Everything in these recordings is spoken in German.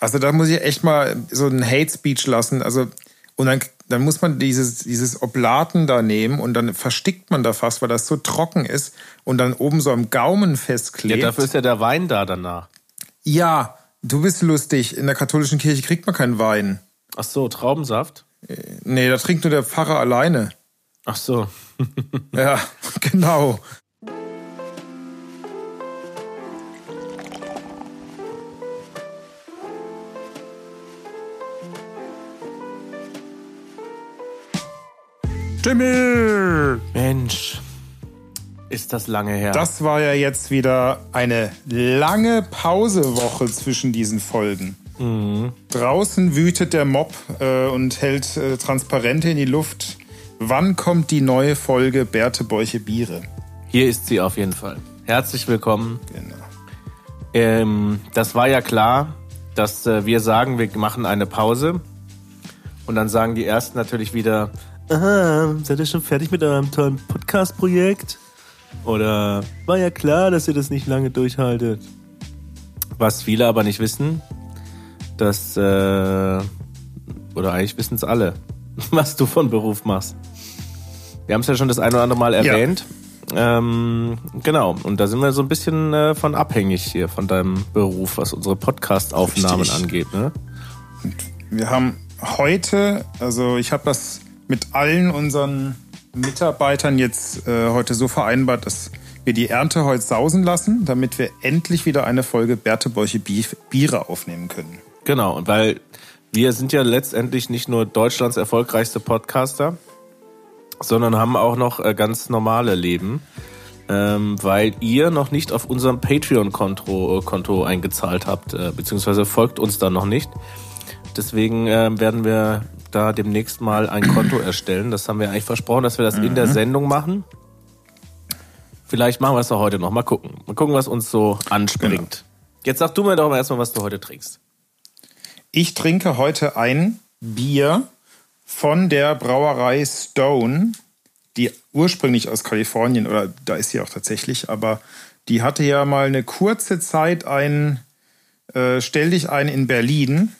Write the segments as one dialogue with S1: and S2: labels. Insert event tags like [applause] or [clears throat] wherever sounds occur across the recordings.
S1: Also da muss ich echt mal so einen Hate Speech lassen. Also und dann, dann muss man dieses, dieses Oblaten da nehmen und dann verstickt man da fast, weil das so trocken ist und dann oben so am Gaumen festklebt.
S2: Ja, dafür ist ja der Wein da danach.
S1: Ja, du bist lustig. In der katholischen Kirche kriegt man keinen Wein.
S2: Ach so, Traubensaft?
S1: Nee, da trinkt nur der Pfarrer alleine.
S2: Ach so. [laughs]
S1: ja, [laughs] genau. Stimme!
S2: Mensch, ist das lange her.
S1: Das war ja jetzt wieder eine lange Pausewoche zwischen diesen Folgen. Mhm. Draußen wütet der Mob äh, und hält äh, Transparente in die Luft. Wann kommt die neue Folge Bärte Bäuche Biere?
S2: Hier ist sie auf jeden Fall. Herzlich willkommen.
S1: Genau.
S2: Ähm, das war ja klar, dass äh, wir sagen, wir machen eine Pause. Und dann sagen die Ersten natürlich wieder, aha, seid ihr schon fertig mit eurem tollen Podcast-Projekt? Oder war ja klar, dass ihr das nicht lange durchhaltet. Was viele aber nicht wissen, dass, äh, oder eigentlich wissen es alle, [laughs] was du von Beruf machst. Wir haben es ja schon das eine oder andere Mal erwähnt. Ja. Ähm, genau, und da sind wir so ein bisschen äh, von abhängig hier, von deinem Beruf, was unsere Podcast-Aufnahmen angeht. Ne?
S1: Und wir haben heute, also ich habe das mit allen unseren Mitarbeitern jetzt äh, heute so vereinbart, dass wir die Ernte heute sausen lassen, damit wir endlich wieder eine Folge Bertebäuche Biere aufnehmen können.
S2: Genau, und weil wir sind ja letztendlich nicht nur Deutschlands erfolgreichste Podcaster, sondern haben auch noch äh, ganz normale Leben, ähm, weil ihr noch nicht auf unserem Patreon-Konto äh, Konto eingezahlt habt, äh, beziehungsweise folgt uns da noch nicht. Deswegen äh, werden wir da demnächst mal ein Konto erstellen. Das haben wir eigentlich versprochen, dass wir das mhm. in der mhm. Sendung machen. Vielleicht machen wir es doch heute noch. Mal gucken. Mal gucken, was uns so anspringt. Genau. Jetzt sag du mir doch mal erstmal, was du heute trinkst.
S1: Ich trinke heute ein Bier von der Brauerei Stone, die ursprünglich aus Kalifornien, oder da ist sie auch tatsächlich, aber die hatte ja mal eine kurze Zeit ein äh, Stell dich ein in Berlin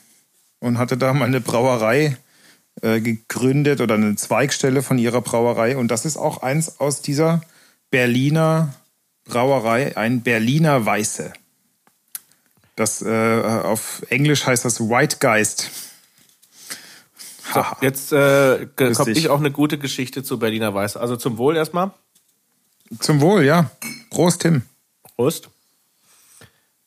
S1: und hatte da mal eine Brauerei äh, gegründet oder eine Zweigstelle von ihrer Brauerei. Und das ist auch eins aus dieser Berliner Brauerei, ein Berliner Weiße. Das äh, auf Englisch heißt das White Geist.
S2: So, jetzt äh, komme ich auch eine gute Geschichte zu Berliner Weiße. Also zum Wohl erstmal.
S1: Zum Wohl, ja. Prost, Tim.
S2: Prost.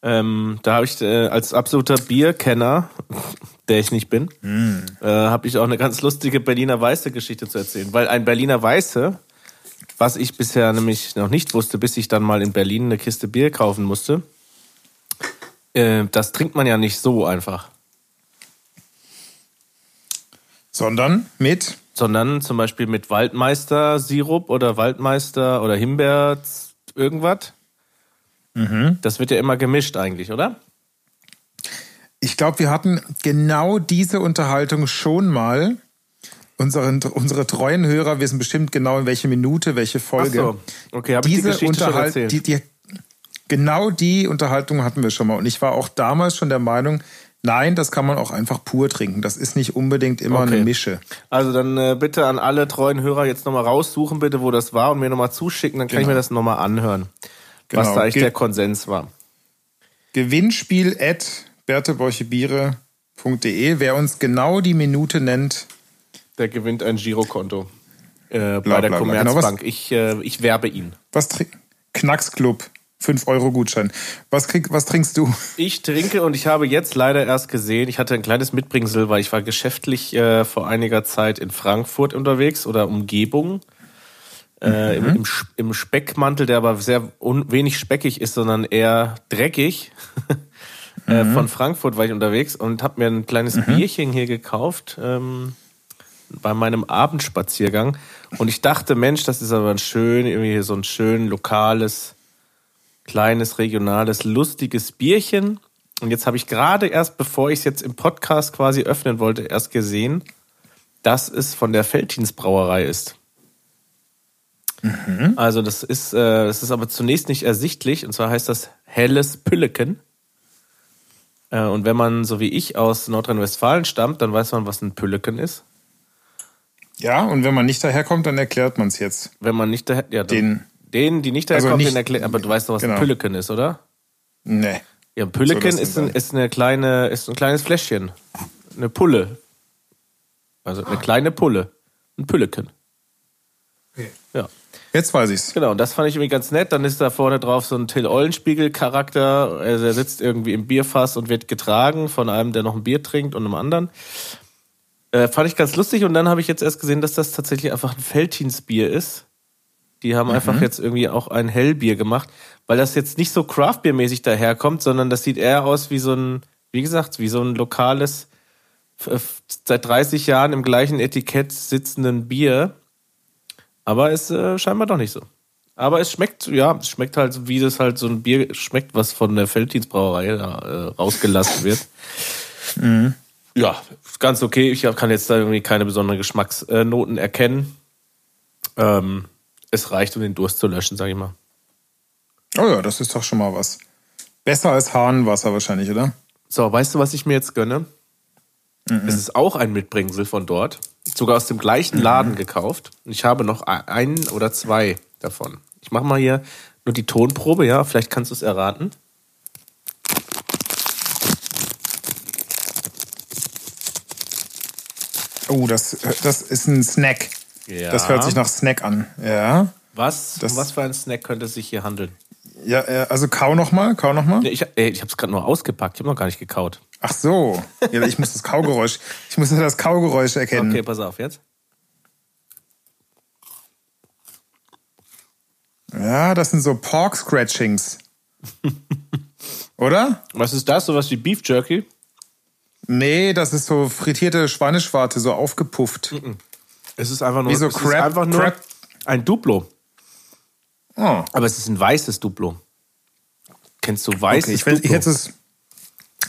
S2: Ähm, da habe ich äh, als absoluter Bierkenner [laughs] der ich nicht bin, mm. äh, habe ich auch eine ganz lustige Berliner Weiße Geschichte zu erzählen. Weil ein Berliner Weiße, was ich bisher nämlich noch nicht wusste, bis ich dann mal in Berlin eine Kiste Bier kaufen musste, äh, das trinkt man ja nicht so einfach.
S1: Sondern mit?
S2: Sondern zum Beispiel mit Waldmeister-Sirup oder Waldmeister oder Himbeer irgendwas. Mhm. Das wird ja immer gemischt eigentlich, oder?
S1: Ich glaube, wir hatten genau diese Unterhaltung schon mal. Unseren, unsere treuen Hörer wissen bestimmt genau, in welche Minute, welche Folge. Ach
S2: so. Okay, habe ich die Geschichte schon erzählt.
S1: Die, die, genau die Unterhaltung hatten wir schon mal. Und ich war auch damals schon der Meinung, Nein, das kann man auch einfach pur trinken. Das ist nicht unbedingt immer okay. eine Mische.
S2: Also dann äh, bitte an alle treuen Hörer jetzt nochmal raussuchen, bitte, wo das war und mir nochmal zuschicken, dann kann genau. ich mir das nochmal anhören, genau. was da eigentlich Ge der Konsens war.
S1: Gewinnspiel at bertebäuchebiere.de. Wer uns genau die Minute nennt,
S2: der gewinnt ein Girokonto äh, bei der Commerzbank. Genau, ich, äh, ich werbe ihn.
S1: Was Knacksclub. 5 Euro Gutschein. Was, krieg, was trinkst du?
S2: Ich trinke und ich habe jetzt leider erst gesehen, ich hatte ein kleines Mitbringsel, weil ich war geschäftlich äh, vor einiger Zeit in Frankfurt unterwegs oder Umgebung. Äh, mhm. im, im, Speckmantel, der aber sehr wenig speckig ist, sondern eher dreckig. [laughs] Äh, mhm. von Frankfurt war ich unterwegs und habe mir ein kleines mhm. Bierchen hier gekauft ähm, bei meinem Abendspaziergang. Und ich dachte, Mensch, das ist aber ein schön, irgendwie so ein schön lokales, kleines, regionales, lustiges Bierchen. Und jetzt habe ich gerade erst, bevor ich es jetzt im Podcast quasi öffnen wollte, erst gesehen, dass es von der Feltins Brauerei ist. Mhm. Also das ist, äh, das ist aber zunächst nicht ersichtlich. Und zwar heißt das Helles Pülleken. Äh, und wenn man, so wie ich, aus Nordrhein-Westfalen stammt, dann weiß man, was ein Pülleken ist.
S1: Ja, und wenn man nicht daherkommt, dann erklärt man es jetzt.
S2: Wenn man nicht daher, ja,
S1: Den,
S2: den, die nicht
S1: Also
S2: daherkommen,
S1: nicht-
S2: den erklärt, aber du weißt doch, was
S1: genau.
S2: ein Pülleken ist, oder?
S1: nee.
S2: Ja, ein Pülleken
S1: So,
S2: ist, ein, ist eine kleine, ist ein kleines Fläschchen. Eine Pulle. Also eine kleine Pulle. Ein Pülleken.
S1: Jetzt weiß ich's.
S2: Genau, und das fand ich irgendwie ganz nett. Dann ist da vorne drauf so ein Till Eulenspiegel-Charakter. Also er sitzt irgendwie im Bierfass und wird getragen von einem, der noch ein Bier trinkt und einem anderen. Äh, fand ich ganz lustig und dann habe ich jetzt erst gesehen, dass das tatsächlich einfach ein Feltinsbier ist. Die haben einfach jetzt irgendwie auch ein Hellbier gemacht, weil das jetzt nicht so Craftbeer-mäßig daherkommt, sondern das sieht eher aus wie so ein, wie gesagt, wie so ein lokales, seit 30 Jahren im gleichen Etikett sitzenden Bier. Aber ist äh, scheinbar doch nicht so. Aber es schmeckt, ja, es schmeckt halt, wie das halt so ein Bier schmeckt, was von der Felddienst Brauerei da, äh, rausgelassen wird. [laughs] Ja, ist ganz okay. Ich kann jetzt da irgendwie keine besonderen Geschmacksnoten erkennen. Ähm, es reicht, um den Durst zu löschen, sag ich mal.
S1: Oh ja, das ist doch schon mal was. Besser als Hahnenwasser wahrscheinlich, oder?
S2: So, weißt du, was ich mir jetzt gönne? Es ist auch ein Mitbringsel von dort. Sogar aus dem gleichen Laden gekauft. Und Ich habe noch ein- einen oder zwei davon. Ich mache mal hier nur die Tonprobe, ja. Vielleicht kannst du es erraten.
S1: Oh, das, das ist ein Snack.
S2: Ja.
S1: Das hört sich nach Snack an. Ja.
S2: Was,
S1: Das-
S2: um was für ein Snack könnte es sich hier handeln?
S1: Ja, äh, also kau noch mal, kau noch mal.
S2: Nee, ich äh, ich habe es gerade nur ausgepackt. Ich habe noch gar nicht gekaut.
S1: Ach so. Ja, ich muss das Kaugeräusch, ich muss das Kaugeräusch erkennen.
S2: Okay, pass auf jetzt.
S1: Ja, das sind so Pork Scratchings. Oder?
S2: Was ist das? Sowas wie Beef Jerky?
S1: Nee, das ist so frittierte Schweineschwarte, so aufgepufft.
S2: Es ist einfach nur,
S1: Wie so
S2: es ist
S1: Crab-
S2: einfach nur
S1: Crab-
S2: ein Duplo.
S1: Oh,
S2: Aber es ist ein weißes Duplo. Kennst du weißes
S1: okay, ich, ich
S2: Duplo?
S1: hätte es.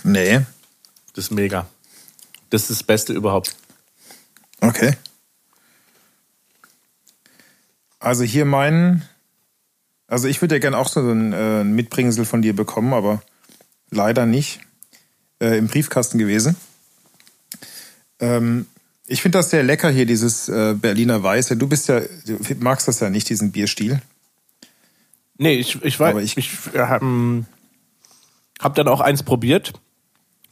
S1: Nee.
S2: Das ist mega. Das ist das Beste überhaupt.
S1: Okay. Also hier mein. Also ich würde ja gerne auch so ein äh, ein Mitbringsel von dir bekommen, aber leider nicht. Äh, Im Briefkasten gewesen. Ähm, ich finde das sehr lecker hier, dieses äh, Berliner Weiße. Du bist ja, du magst das ja nicht, diesen Bierstil.
S2: Nee, ich, ich weiß,
S1: Aber
S2: ich,
S1: ich-
S2: äh, ähm, habe dann auch eins probiert.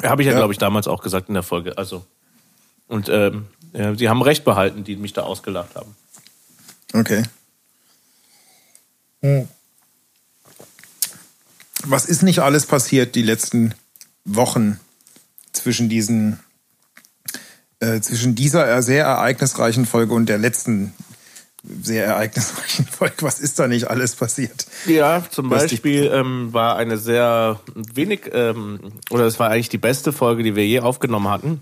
S2: Habe ich ja,
S1: Ja.
S2: glaube ich, damals auch gesagt in der Folge. Also. Und ähm, ja, sie haben recht behalten, die mich da ausgelacht haben.
S1: Okay. Was ist nicht alles passiert die letzten Wochen zwischen diesen äh, zwischen dieser sehr ereignisreichen Folge und der letzten sehr ereignisreichen Folge? Was ist da nicht alles passiert?
S2: Ja, zum Beispiel ähm, war eine sehr wenig, ähm, oder es war eigentlich die beste Folge, die wir je aufgenommen hatten.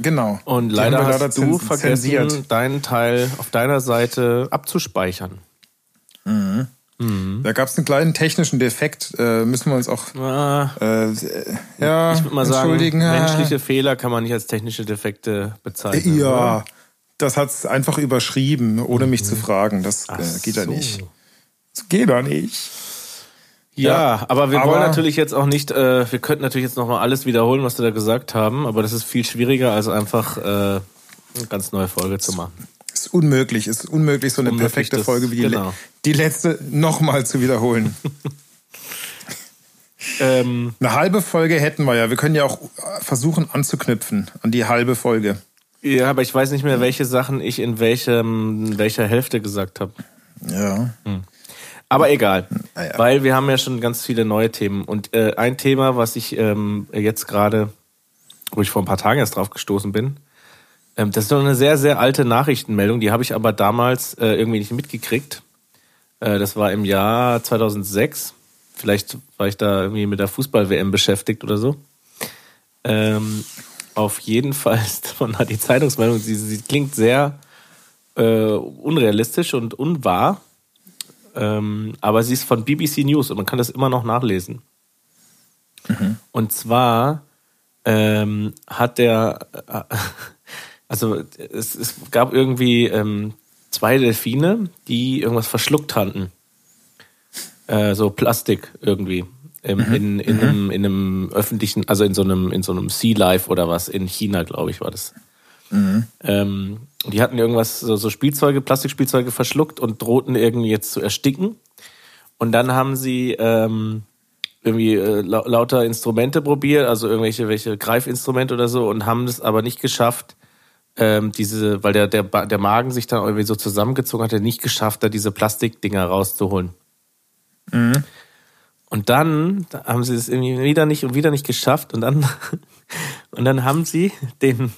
S1: Genau.
S2: Und leider hast du vergessen, deinen Teil auf deiner Seite abzuspeichern.
S1: Da gab es einen kleinen technischen Defekt. Äh, müssen wir uns auch
S2: Ah,
S1: äh, ja,
S2: ich würde mal sagen,
S1: entschuldigen.
S2: Menschliche Fehler kann man nicht als technische Defekte bezeichnen.
S1: Ja,
S2: oder?
S1: Das hat's einfach überschrieben, ohne mich zu fragen. Das äh,
S2: Mhm.
S1: Geht ja
S2: so.
S1: nicht. Das geht doch nicht.
S2: Ja,
S1: Ja,
S2: aber wir
S1: aber-
S2: wollen natürlich jetzt auch nicht, äh, wir könnten natürlich jetzt nochmal alles wiederholen, was wir da gesagt haben, aber das ist viel schwieriger, als einfach äh, eine ganz neue Folge zu machen.
S1: Ist unmöglich. Ist unmöglich, so eine
S2: Unmöglich,
S1: perfekte
S2: das-
S1: Folge wie die,
S2: genau.
S1: die letzte nochmal zu wiederholen. [laughs]
S2: Ähm,
S1: Eine halbe Folge hätten wir ja. Wir können ja auch versuchen anzuknüpfen an die halbe Folge.
S2: Ja, aber ich weiß nicht mehr, welche Sachen ich in welchem, in welcher Hälfte gesagt habe.
S1: Ja.
S2: Aber egal,
S1: Ah, ja.
S2: weil wir haben ja schon ganz viele neue Themen. Und äh, ein Thema, was ich ähm, jetzt gerade, wo ich vor ein paar Tagen erst drauf gestoßen bin, ähm, das ist noch eine sehr, sehr alte Nachrichtenmeldung, die habe ich aber damals äh, irgendwie nicht mitgekriegt. Äh, das war im Jahr 2006. Vielleicht war ich da irgendwie mit der Fußball-WM beschäftigt oder so. Ähm, auf jeden Fall ist von da die Zeitungsmeldung, sie, sie klingt sehr äh, unrealistisch und unwahr. Ähm, aber sie ist von BBC News und man kann das immer noch nachlesen. Und zwar ähm, hat der, äh, [laughs] also es, es gab irgendwie ähm, zwei Delfine, die irgendwas verschluckt hatten. Äh, so Plastik irgendwie. Im, mhm. in, in, mhm. einem, in einem öffentlichen, also in so einem, in so einem Sea Life oder was, in China, glaube ich, war das. Mhm. Ähm, die hatten irgendwas, so, so Spielzeuge, Plastikspielzeuge verschluckt und drohten irgendwie jetzt zu ersticken. Und dann haben sie ähm, irgendwie äh, lauter Instrumente probiert, also irgendwelche welche Greifinstrumente oder so, und haben es aber nicht geschafft, ähm, diese, weil der, der, der Magen sich dann irgendwie so zusammengezogen hat, nicht geschafft, da diese Plastikdinger rauszuholen. Mhm. Und dann da haben sie es irgendwie wieder nicht und wieder nicht geschafft und dann, [laughs] und dann haben sie den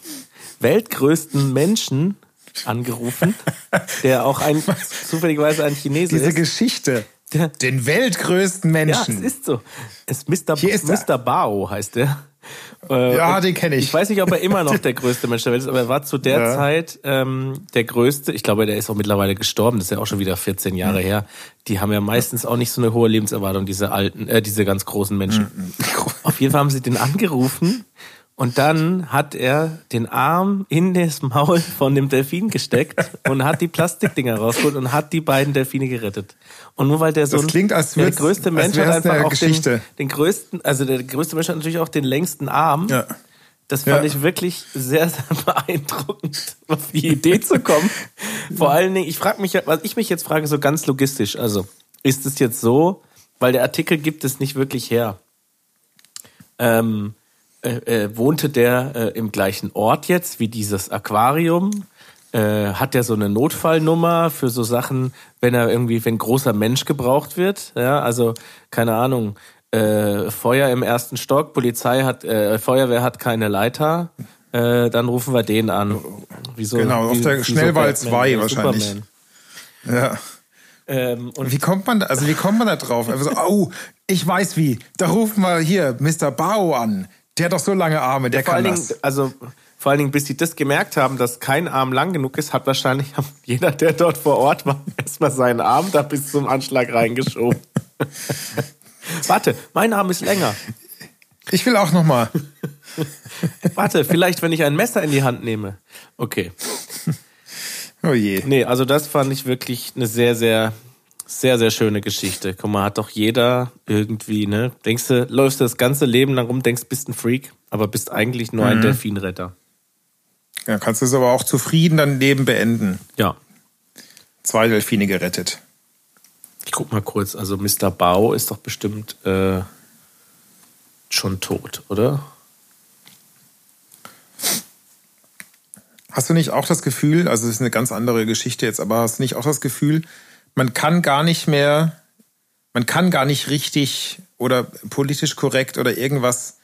S2: weltgrößten Menschen angerufen, [laughs] der auch ein, zufälligerweise ein Chinese
S1: Diese ist. Diese Geschichte. Den weltgrößten Menschen.
S2: Ja, es ist so. Es Mr. Hier ist Mr. Bao heißt der.
S1: Äh, ja, den kenne ich.
S2: Ich weiß nicht, ob er immer noch der [laughs] größte Mensch der Welt ist, aber er war zu der ja. Zeit ähm, der größte. Ich glaube, der ist auch mittlerweile gestorben. Das ist ja auch schon wieder 14 Jahre mhm. her. Die haben ja meistens auch nicht so eine hohe Lebenserwartung, diese alten, äh, diese ganz großen Menschen. Mhm. [laughs] Auf jeden Fall haben sie den angerufen und dann hat er den Arm in das Maul von dem Delfin gesteckt und hat die Plastikdinger rausgeholt und hat die beiden Delfine gerettet. Und nur weil der so
S1: das klingt, als der
S2: größte Mensch hat einfach auch den, den, größten, also der größte Mensch hat natürlich auch den längsten Arm. Ja. Das fand ja. ich wirklich sehr, sehr [laughs] beeindruckend, auf die Idee zu kommen. Vor allen Dingen, ich frage mich, was ich mich jetzt frage, so ganz logistisch. Also, ist es jetzt so, weil der Artikel gibt es nicht wirklich her. Ähm, äh, äh, wohnte der äh, im gleichen Ort jetzt wie dieses Aquarium? Äh, hat der so eine Notfallnummer für so Sachen, wenn er irgendwie, wenn großer Mensch gebraucht wird? Ja, also keine Ahnung. Äh, Feuer im ersten Stock, Polizei hat, äh, Feuerwehr hat keine Leiter, dann rufen wir den an.
S1: Wieso, genau, auf der Schnellwahl 2 so wahrscheinlich. Superman. Ja. Ähm, und wie kommt man da, also wie kommt man da drauf? Also, oh, ich weiß wie. Da rufen wir hier Mr. Bao an. Der hat doch so lange Arme, der ja, kann
S2: das.
S1: Dingen,
S2: also vor allen Dingen, bis sie das gemerkt haben, dass kein Arm lang genug ist, hat wahrscheinlich jeder, der dort vor Ort war, [laughs] erstmal seinen Arm da bis zum Anschlag reingeschoben. [laughs] Warte, mein Arm ist länger.
S1: Ich will auch noch mal. [laughs]
S2: Warte, vielleicht, wenn ich ein Messer in die Hand nehme. Okay.
S1: Oh je.
S2: Nee, also das fand ich wirklich eine sehr, sehr sehr, sehr schöne Geschichte. Guck mal, hat doch jeder irgendwie, ne? Denkst du, läufst du das ganze Leben lang rum, denkst, bist ein Freak, aber bist eigentlich nur mhm. ein Delfinretter.
S1: Ja, kannst du es aber auch zufrieden dein Leben beenden.
S2: Ja.
S1: Zwei Delfine gerettet.
S2: Ich guck mal kurz, also Mr. Bau ist doch bestimmt äh, schon tot, oder?
S1: Hast du nicht auch das Gefühl, also es ist eine ganz andere Geschichte jetzt, aber hast du nicht auch das Gefühl, man kann gar nicht mehr, man kann gar nicht richtig oder politisch korrekt oder irgendwas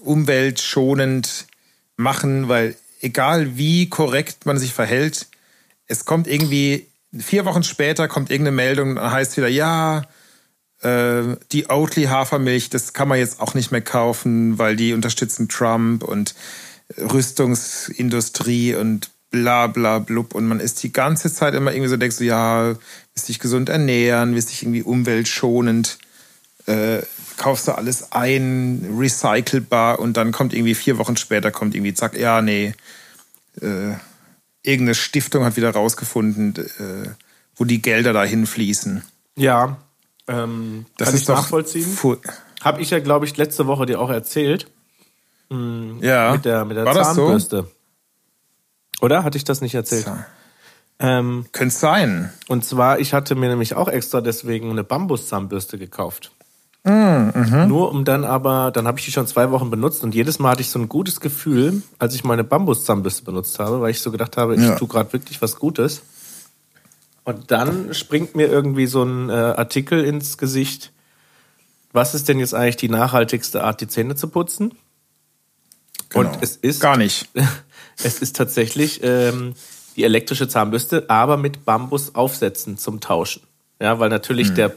S1: umweltschonend machen, weil egal wie korrekt man sich verhält, es kommt irgendwie, vier Wochen später kommt irgendeine Meldung, dann heißt wieder, ja, äh, die Oatly Hafermilch, das kann man jetzt auch nicht mehr kaufen, weil die unterstützen Trump und Rüstungsindustrie und bla bla blub. Und man ist die ganze Zeit immer irgendwie so, denkst du, ja, willst dich gesund ernähren, willst dich irgendwie umweltschonend, äh, kaufst du alles ein, recycelbar und dann kommt irgendwie vier Wochen später, kommt irgendwie, zack, ja, nee, äh, irgendeine Stiftung hat wieder rausgefunden, äh, wo die Gelder dahin fließen.
S2: Ja, ähm, das kann ist ich doch nachvollziehen. Habe ich ja, glaube ich, letzte Woche dir auch erzählt.
S1: Mh, ja.
S2: Mit der, mit der War Zahnbürste. Das so? Oder? Hatte ich das nicht erzählt? Ja.
S1: Ähm, Könnte sein.
S2: Und zwar, ich hatte mir nämlich auch extra deswegen eine Bambuszahnbürste gekauft. Mm,
S1: mhm.
S2: Nur um dann aber, dann habe ich die schon zwei Wochen benutzt und jedes Mal hatte ich so ein gutes Gefühl, als ich meine Bambuszahnbürste benutzt habe, weil ich so gedacht habe, ich ja. tue gerade wirklich was Gutes. Und dann springt mir irgendwie so ein äh, Artikel ins Gesicht. Was ist denn jetzt eigentlich die nachhaltigste Art, die Zähne zu putzen?
S1: Genau. Und es ist gar nicht. [laughs]
S2: es ist tatsächlich ähm, die elektrische Zahnbürste, aber mit Bambusaufsätzen zum Tauschen. Ja, weil natürlich hm. der,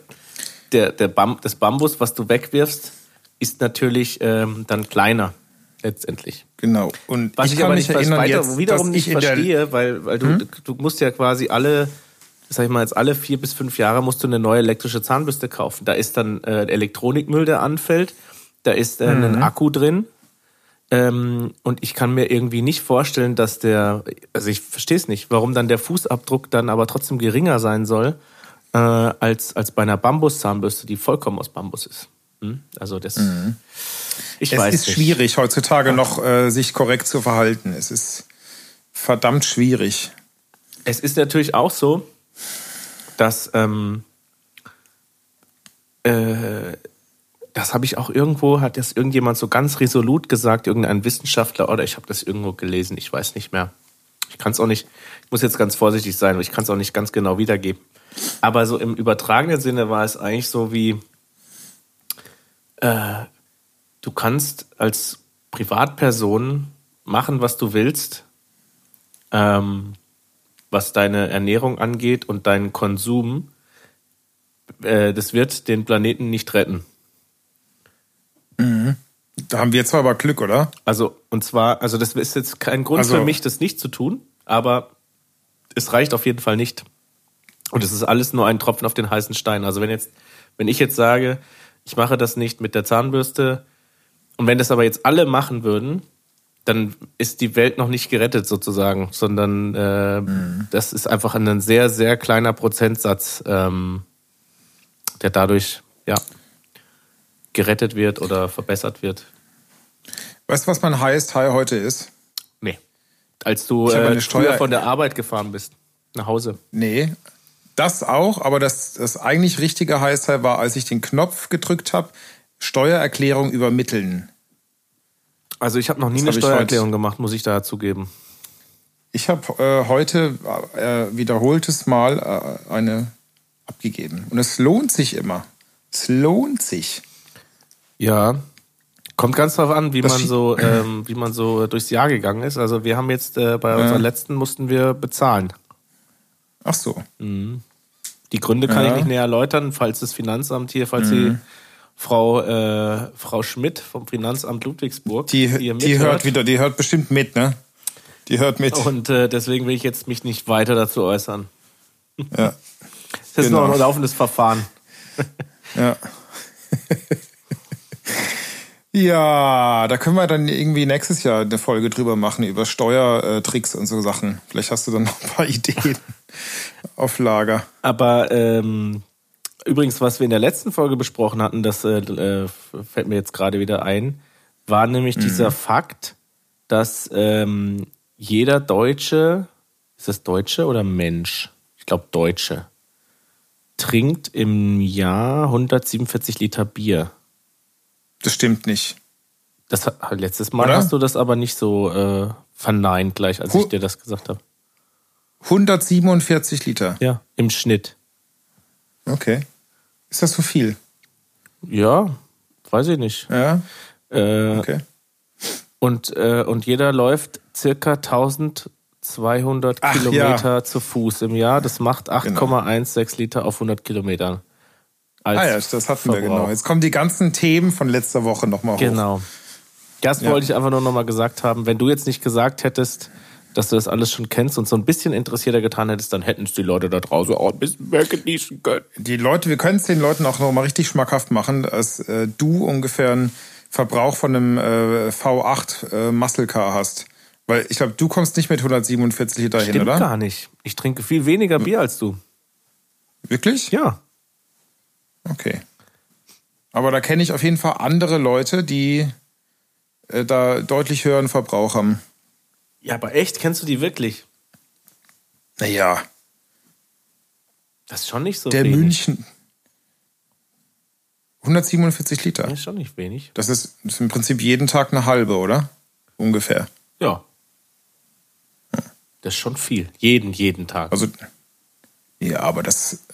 S2: der, der Bam, das Bambus, was du wegwirfst, ist natürlich ähm, dann kleiner letztendlich.
S1: Genau.
S2: Und was ich, ich aber nicht erinnern, weiter, jetzt, wiederum nicht verstehe, weil, weil du, hm? du musst ja quasi alle, sag ich mal jetzt alle vier bis fünf Jahre musst du eine neue elektrische Zahnbürste kaufen. Da ist dann äh, Elektronikmüll, der anfällt. Da ist äh, mhm. ein Akku drin, ähm, und ich kann mir irgendwie nicht vorstellen, dass der, also ich verstehe es nicht, warum dann der Fußabdruck dann aber trotzdem geringer sein soll, äh, als, als bei einer Bambuszahnbürste, die vollkommen aus Bambus ist. Hm? Also das. Mhm. Ich
S1: es
S2: weiß
S1: ist
S2: nicht.
S1: schwierig, heutzutage noch äh, sich korrekt zu verhalten. Es ist verdammt schwierig.
S2: Es ist natürlich auch so, dass ähm, äh, das habe ich auch irgendwo, hat das irgendjemand so ganz resolut gesagt, irgendein Wissenschaftler oder ich habe das irgendwo gelesen, ich weiß nicht mehr. Ich kann es auch nicht, ich muss jetzt ganz vorsichtig sein, ich kann es auch nicht ganz genau wiedergeben. Aber so im übertragenen Sinne war es eigentlich so wie, äh, du kannst als Privatperson machen, was du willst, ähm, was deine Ernährung angeht und deinen Konsum. Äh, das wird den Planeten nicht retten.
S1: Mhm. Da haben wir zwar aber Glück, oder?
S2: Also, und zwar, also das ist jetzt kein Grund
S1: Also-
S2: für mich, das nicht zu tun, aber es reicht auf jeden Fall nicht. Und es ist alles nur ein Tropfen auf den heißen Stein. Also wenn jetzt, wenn ich jetzt sage, ich mache das nicht mit der Zahnbürste, und wenn das aber jetzt alle machen würden, dann ist die Welt noch nicht gerettet sozusagen, sondern äh, das ist einfach ein sehr, sehr kleiner Prozentsatz, ähm, der dadurch ja gerettet wird oder verbessert wird.
S1: Weißt du, was mein Highest High heute ist?
S2: Nee. Als du äh, früher von der Arbeit gefahren bist, nach Hause.
S1: Nee, das auch, aber das, das eigentlich richtige Highest High war, als ich den Knopf gedrückt habe, Steuererklärung übermitteln.
S2: Also ich habe noch nie
S1: Das
S2: eine Steuererklärung gemacht, muss ich da zugeben.
S1: Ich habe äh, heute äh, wiederholtes Mal äh, eine abgegeben. Und es lohnt sich immer. Es lohnt sich.
S2: Ja. Kommt ganz drauf an, wie
S1: Das
S2: man so, ähm, wie man so durchs Jahr gegangen ist. Also wir haben jetzt äh, bei unserer letzten mussten wir bezahlen.
S1: Ach so.
S2: Die Gründe kann
S1: Ja.
S2: ich nicht näher erläutern, falls das Finanzamt hier, falls
S1: Mhm.
S2: die Frau äh, Frau Schmidt vom Finanzamt Ludwigsburg
S1: Die,
S2: hier
S1: die hört wieder, die hört bestimmt mit, ne? Die hört mit.
S2: Und äh, deswegen will ich jetzt mich nicht weiter dazu äußern.
S1: Ja.
S2: Das ist
S1: Genau.
S2: noch ein laufendes Verfahren.
S1: Ja. [laughs] ja, da können wir dann irgendwie nächstes Jahr eine Folge drüber machen, über Steuertricks und so Sachen. Vielleicht hast du dann noch ein paar [laughs] Ideen auf Lager.
S2: Aber ähm, übrigens, was wir in der letzten Folge besprochen hatten, das äh, äh, fällt mir jetzt gerade wieder ein, war nämlich dieser Fakt, dass ähm, jeder Deutsche, ist das Deutsche oder Mensch? Ich glaube Deutsche, trinkt im Jahr 147 Liter Bier.
S1: Das stimmt nicht.
S2: Das letztes Mal
S1: Oder?
S2: hast du das aber nicht so äh, verneint gleich, als ich dir das gesagt habe.
S1: 147 Liter.
S2: Ja, im Schnitt.
S1: Okay. Ist das so viel?
S2: Ja, weiß ich nicht.
S1: Ja,
S2: Äh,
S1: okay.
S2: Und, äh, und jeder läuft circa 1200
S1: Ach,
S2: Kilometer zu Fuß im Jahr. Das macht 8,16 Liter auf 100 Kilometern. Als
S1: Ah ja, das hatten wir
S2: Verbrauch.
S1: genau. Jetzt kommen die ganzen Themen von letzter Woche nochmal hoch.
S2: Genau. Das
S1: Ja.
S2: wollte ich einfach nur nochmal gesagt haben. Wenn du jetzt nicht gesagt hättest, dass du das alles schon kennst und so ein bisschen interessierter getan hättest, dann hätten es die Leute da draußen auch ein bisschen mehr genießen können.
S1: Die Leute, wir können es den Leuten auch nochmal richtig schmackhaft machen, dass äh, du ungefähr einen Verbrauch von einem äh, V8 äh, Muscle Car hast. Weil ich glaube, du kommst nicht mit 147 Liter hin,
S2: Stimmt
S1: oder?
S2: gar nicht. Ich trinke viel weniger Bier als du.
S1: Wirklich?
S2: Ja.
S1: Okay. Aber da kenne ich auf jeden Fall andere Leute, die äh, da deutlich höheren Verbrauch haben.
S2: Ja, aber echt, kennst du die wirklich?
S1: Naja,
S2: Das ist schon nicht so
S1: der
S2: wenig.
S1: München. 147 Liter.
S2: Das ist schon nicht wenig.
S1: Das ist, das ist im Prinzip jeden Tag eine halbe, oder? Ungefähr.
S2: Ja. Das ist schon viel. Jeden, jeden Tag.
S1: Also, ja, aber das.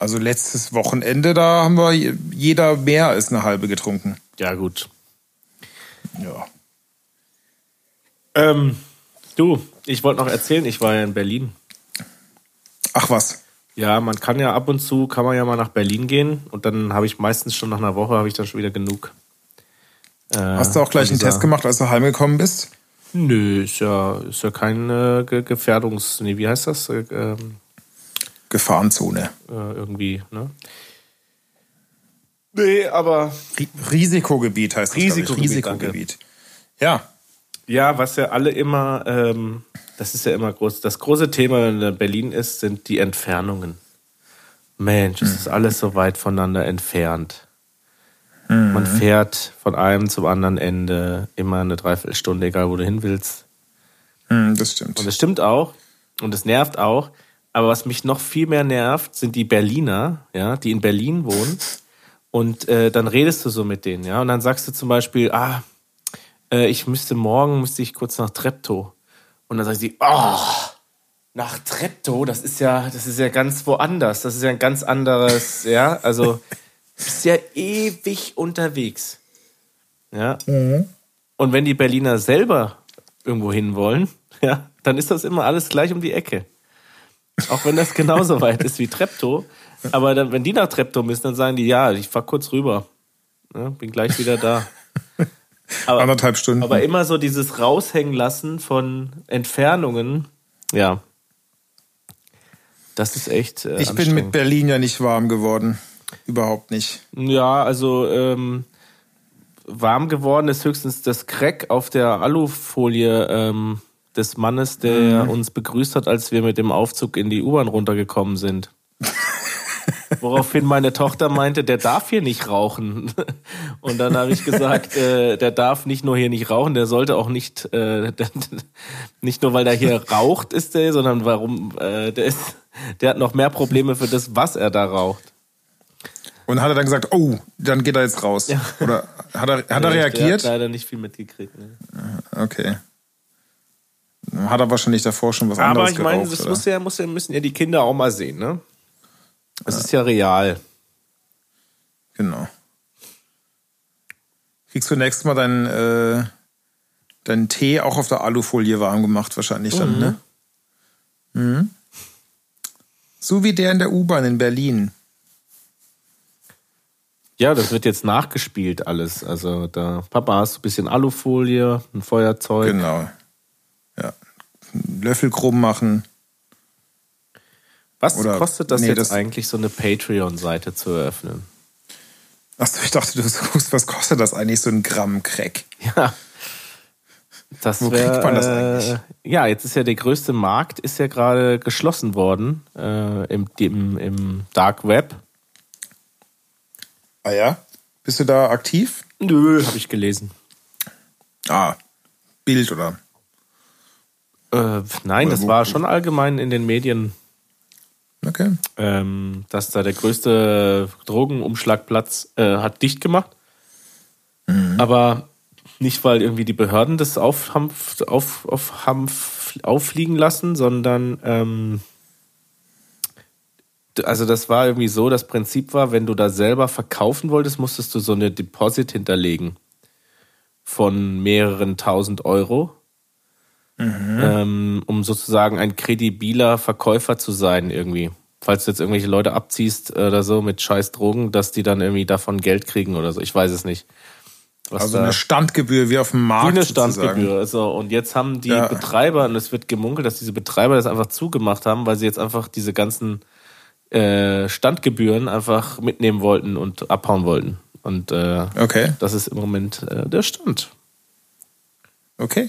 S1: Also letztes Wochenende, da haben wir jeder mehr als eine halbe getrunken.
S2: ja, gut.
S1: Ja.
S2: Ähm, du, ich wollte noch erzählen, ich war ja in Berlin.
S1: Ach was.
S2: Ja, man kann ja ab und zu, kann man ja mal nach Berlin gehen und dann habe ich meistens schon nach einer Woche, habe ich dann schon wieder genug. Äh,
S1: Hast du auch gleich einen Test gemacht, als du heimgekommen bist?
S2: Nö, ist ja, ist ja kein äh, Ge- Gefährdungs... Nee, wie heißt das? Äh, ähm,
S1: Gefahrenzone.
S2: äh, irgendwie, ne? Nee, aber
S1: Ri Risikogebiet heißt das. glaub ich.
S2: Risikogebiet,
S1: Risikogebiet. Ja.
S2: Ja, was ja alle immer, ähm, das ist ja immer groß, das große Thema in Berlin ist, sind die Entfernungen. Mensch, es ist alles so weit voneinander entfernt. Man fährt von einem zum anderen Ende immer eine Dreiviertelstunde, egal wo du hin willst.
S1: Hm, das stimmt.
S2: Und das stimmt auch. Und es nervt auch. Aber was mich noch viel mehr nervt, sind die Berliner, ja, die in Berlin wohnen. Und äh, dann redest du so mit denen, ja. Und dann sagst du zum Beispiel, ah, äh, ich müsste morgen, müsste ich kurz nach Treptow. Und dann sagen sie, oh, nach Treptow, das ist ja, das ist ja ganz woanders. Das ist ja ein ganz anderes, ja. Also, bist ja ewig unterwegs. Ja. Und wenn die Berliner selber irgendwo hin wollen, ja, dann ist das immer alles gleich um die Ecke. Auch wenn das genauso weit ist wie Treptow. Aber dann, wenn die nach Treptow müssen, dann sagen die, ja, ich fahr kurz rüber. Ja, bin gleich wieder da. [laughs] Aber,
S1: Anderthalb Stunden.
S2: aber immer so dieses Raushängen lassen von Entfernungen, ja. Das ist echt. Äh,
S1: ich bin mit. Berlin ja nicht warm geworden. Überhaupt nicht.
S2: Ja, also ähm, warm geworden ist höchstens das Crack auf der Alufolie ähm, des Mannes, der uns begrüßt hat, als wir mit dem Aufzug in die U-Bahn runtergekommen sind. [laughs] Woraufhin meine Tochter meinte, der darf hier nicht rauchen. [laughs] Und dann habe ich gesagt, äh, der darf nicht nur hier nicht rauchen, der sollte auch nicht, äh, der, [laughs] nicht nur weil er hier raucht, ist der, sondern warum, äh, der ist, der hat noch mehr Probleme für das, was er da raucht.
S1: Und hat er dann gesagt, oh, dann geht er jetzt raus. Oder hat er, hat er
S2: Der
S1: reagiert?
S2: hat leider nicht viel mitgekriegt. Ne?
S1: Okay. Hat er wahrscheinlich davor schon was
S2: Aber
S1: anderes
S2: ich meine, das muss ja, muss ja, müssen ja die Kinder auch mal sehen, ne? Es ist ja real.
S1: Genau. Kriegst du nächstes Mal deinen, äh, deinen Tee auch auf der Alufolie warm gemacht, wahrscheinlich dann, ne? Mhm. So wie der in der U-Bahn in Berlin.
S2: Ja, das wird jetzt nachgespielt alles. Also da, Papa, hast du ein bisschen Alufolie, ein Feuerzeug.
S1: Genau. Löffel krumm machen.
S2: Was
S1: Oder-
S2: kostet das
S1: nee,
S2: jetzt
S1: das-
S2: eigentlich, so eine Patreon-Seite zu eröffnen?
S1: Achso, ich dachte, du suchst, was kostet das eigentlich, so ein Gramm Crack?
S2: Ja. Das
S1: Wo
S2: wär,
S1: kriegt man das
S2: äh,
S1: eigentlich?
S2: Ja, jetzt ist ja der größte Markt, ist ja gerade geschlossen worden äh, im, im, im Dark Web.
S1: Ah ja? Bist du da aktiv?
S2: Nö, habe ich gelesen.
S1: Ah, Bild oder?
S2: Äh, nein,
S1: Oder
S2: das
S1: wo-
S2: war schon allgemein in den Medien
S1: Okay.
S2: ähm, dass da der größte Drogenumschlagplatz äh, hat dicht gemacht. Aber nicht, weil irgendwie die Behörden das auf, haben, auf, auf, haben f- auffliegen lassen, sondern ähm, also das war irgendwie so, das Prinzip war, wenn du da selber verkaufen wolltest, musstest du so eine Deposit hinterlegen von mehreren tausend Euro ähm, um sozusagen ein kredibiler Verkäufer zu sein irgendwie. Falls du jetzt irgendwelche Leute abziehst oder so mit scheiß Drogen, dass die dann irgendwie davon Geld kriegen oder so. Ich weiß es nicht. Was
S1: Also eine Standgebühr wie auf dem
S2: wie
S1: Markt.
S2: eine
S1: sozusagen.
S2: Standgebühr. Also, und jetzt haben die
S1: Ja.
S2: Betreiber, und es wird gemunkelt, dass diese Betreiber das einfach zugemacht haben, weil sie jetzt einfach diese ganzen äh, Standgebühren einfach mitnehmen wollten und abhauen wollten. Und äh,
S1: Okay,
S2: das ist im Moment äh, der Stand.
S1: okay.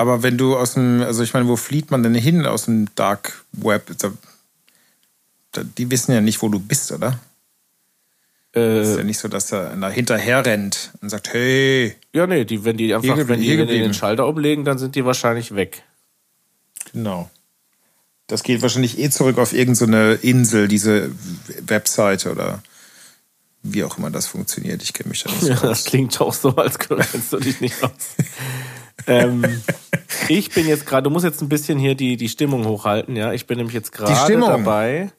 S1: Aber wenn du aus dem, also ich meine, wo flieht man denn hin aus dem Dark Web? Die wissen ja nicht, wo du bist, oder?
S2: Äh,
S1: ist ja nicht so, dass er da hinterher rennt und sagt, hey,
S2: Ja, nee, die, wenn die einfach, wenn die, wenn die den. Schalter umlegen, dann sind die wahrscheinlich weg.
S1: genau. Das geht wahrscheinlich eh zurück auf irgendeine Insel, diese Webseite oder wie auch immer das funktioniert. Ich kenne mich da nicht so [laughs]
S2: Ja,
S1: aus.
S2: das klingt auch so, als kennst du dich nicht aus. [laughs] ähm, ich bin jetzt gerade, du musst jetzt ein bisschen hier die, die Stimmung hochhalten, ja. Ich bin nämlich jetzt gerade dabei,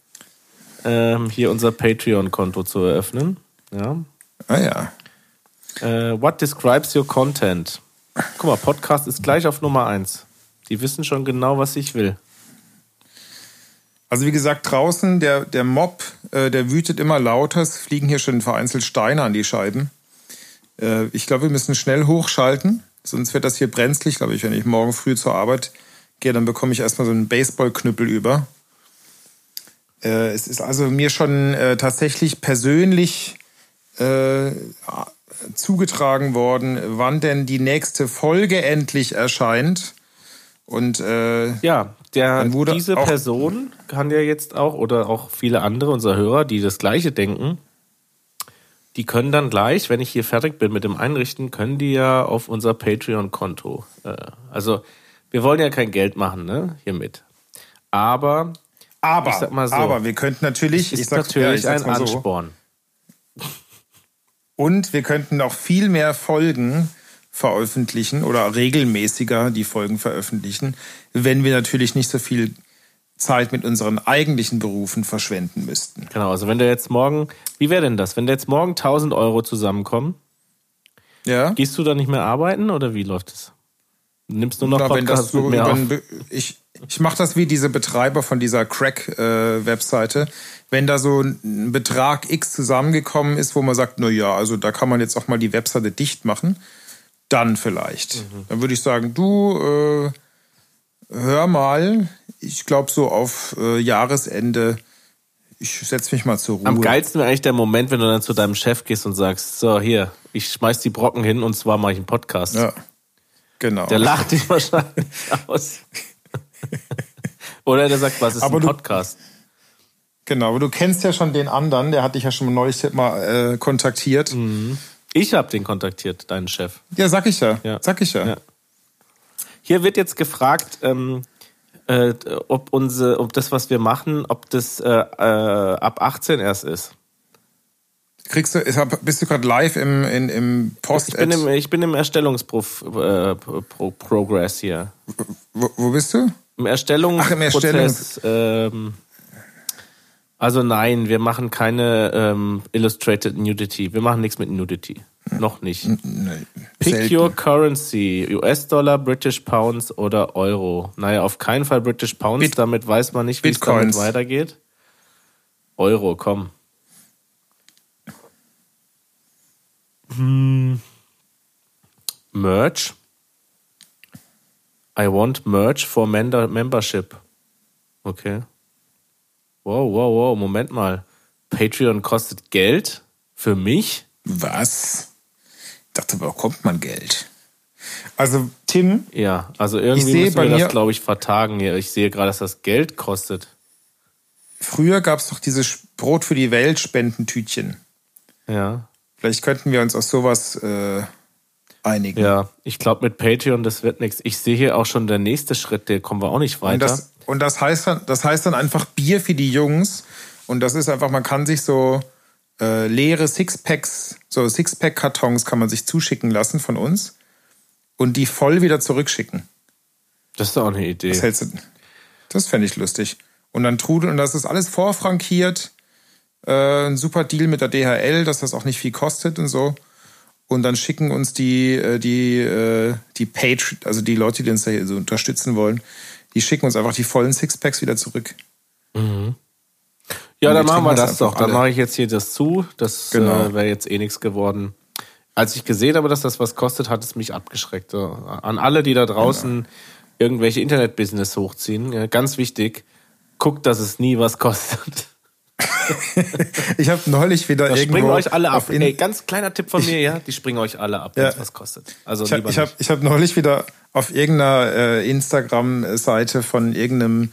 S2: ähm, hier unser Patreon-Konto zu eröffnen. Ja.
S1: Ah ja.
S2: Äh, what describes your content? Guck mal, Podcast ist gleich auf Nummer eins. Die wissen schon genau, was ich will.
S1: Also wie gesagt, draußen, der, der Mob, äh, der wütet immer lauter. Es fliegen hier schon vereinzelt Steine an die Scheiben. Äh, ich glaube, wir müssen schnell hochschalten, sonst wird das hier brenzlig, glaube ich. Wenn ich morgen früh zur Arbeit gehe, dann bekomme ich erstmal so einen Baseballknüppel über. Äh, es ist also mir schon äh, tatsächlich persönlich äh, zugetragen worden, wann denn die nächste Folge endlich erscheint. Und äh,
S2: Ja, der, diese Person kann ja jetzt auch, oder auch viele andere unserer Hörer, die das Gleiche denken, die können dann gleich, wenn ich hier fertig bin mit dem Einrichten, können die ja auf unser Patreon-Konto. Äh, also, wir wollen ja kein Geld machen, ne, hiermit. Aber
S1: Aber,
S2: Ich sag mal so.
S1: aber wir könnten natürlich,
S2: ist
S1: ich sag,
S2: natürlich
S1: ja, ich sag's
S2: ein
S1: mal so,
S2: Ansporn.
S1: Und wir könnten noch viel mehr Folgen veröffentlichen oder regelmäßiger die Folgen veröffentlichen, wenn wir natürlich nicht so viel Zeit mit unseren eigentlichen Berufen verschwenden müssten.
S2: Genau, also wenn der jetzt morgen, wie wäre denn das? Wenn der jetzt morgen 1000 Euro zusammenkommen,
S1: Ja?
S2: gehst du dann nicht mehr arbeiten oder wie läuft es? Nimmst du noch
S1: Na, wenn
S2: Podcasts mit
S1: so
S2: mir
S1: über
S2: auf?
S1: ich ich mache das wie diese Betreiber von dieser Crack-Webseite. Wenn da so ein Betrag X zusammengekommen ist, wo man sagt, na ja, also da kann man jetzt auch mal die Webseite dicht machen, dann vielleicht.
S2: Mhm.
S1: Dann würde ich sagen, du äh, hör mal, ich glaube so auf äh, Jahresende, ich setze mich mal zur Ruhe.
S2: Am geilsten wäre eigentlich der Moment, wenn du dann zu deinem Chef gehst und sagst, so hier, ich schmeiß die Brocken hin und zwar mache ich einen Podcast.
S1: Ja, genau.
S2: Der lacht dich wahrscheinlich [laughs] aus. Oder der sagt, was ist
S1: Aber
S2: ein
S1: du-
S2: Podcast?
S1: Genau, aber du kennst ja schon den anderen, der hat dich ja schon neulich mal äh, kontaktiert.
S2: Ich habe den kontaktiert, deinen Chef.
S1: Ja, sag ich ja.
S2: Ja.
S1: Sag ich ja.
S2: Ja. Hier wird jetzt gefragt, ähm, äh, ob, unsere, ob das, was wir machen, ob das äh, äh, ab 18 erst ist.
S1: Kriegst du, ist- bist du gerade live im, in, im Post?
S2: Ich bin im, ich bin im Erstellungsprogress äh, hier.
S1: wo, wo bist du?
S2: Im Erstellungsprozess.
S1: Ach, im Erstellungs-
S2: ähm, also nein, wir machen keine ähm, Illustrated Nudity. Wir machen nichts mit Nudity. Noch nicht.
S1: Nee,
S2: Pick
S1: selten.
S2: your currency. US-Dollar, British Pounds oder Euro. Naja, auf keinen Fall British Pounds.
S1: Bit-
S2: damit weiß man nicht, wie es damit weitergeht. Euro, komm. Hm. Merch. I want merch for membership. Okay. Wow, wow, wow, Moment mal. Patreon kostet Geld? Für mich?
S1: Was? Ich dachte, wo kommt man Geld? Also, Tim,
S2: Ja, also irgendwie
S1: sehe
S2: müssen wir das, glaube ich, vertagen hier. Ich sehe gerade, dass das Geld kostet.
S1: früher gab es doch diese Sch- Brot für die Welt Spendentütchen.
S2: Ja.
S1: Vielleicht könnten wir uns auf sowas äh, einigen.
S2: Ja, ich glaube mit Patreon, das wird nichts. Ich sehe hier auch schon der nächste Schritt, der kommen wir auch nicht
S1: Und
S2: weiter.
S1: das, und das heißt dann, das heißt dann einfach Bier für die Jungs. Und das ist einfach, man kann sich so äh, leere Sixpacks, so Sixpack-Kartons kann man sich zuschicken lassen von uns und die voll wieder zurückschicken.
S2: Das ist doch auch eine Idee.
S1: Was hältst du? Das fände ich lustig. Und dann Trudel, und das ist alles vorfrankiert. Äh, ein super Deal mit der DHL, dass das auch nicht viel kostet und so. Und dann schicken uns die, äh, die, äh, die Page, also die Leute, die uns da hier so unterstützen wollen, die schicken uns einfach die vollen Sixpacks wieder zurück.
S2: ja,
S1: Und
S2: dann machen wir
S1: das
S2: das doch.
S1: einfach
S2: Dann
S1: alle.
S2: mache ich jetzt hier das zu. Das
S1: Genau.
S2: äh, wäre jetzt eh nichts geworden. Als ich gesehen habe, dass das was kostet, hat es mich abgeschreckt. So, An alle, die da draußen irgendwelche Internet-Business hochziehen, ja, ganz wichtig, guckt, dass es nie was kostet. [laughs]
S1: Ich habe neulich wieder
S2: Da
S1: irgendwo
S2: springen euch alle ab. Ey, ganz kleiner Tipp von mir, ja, die springen euch alle ab, wenn es was kostet. Also
S1: Ich habe ich hab, ich hab neulich wieder auf irgendeiner äh, Instagram-Seite von irgendeinem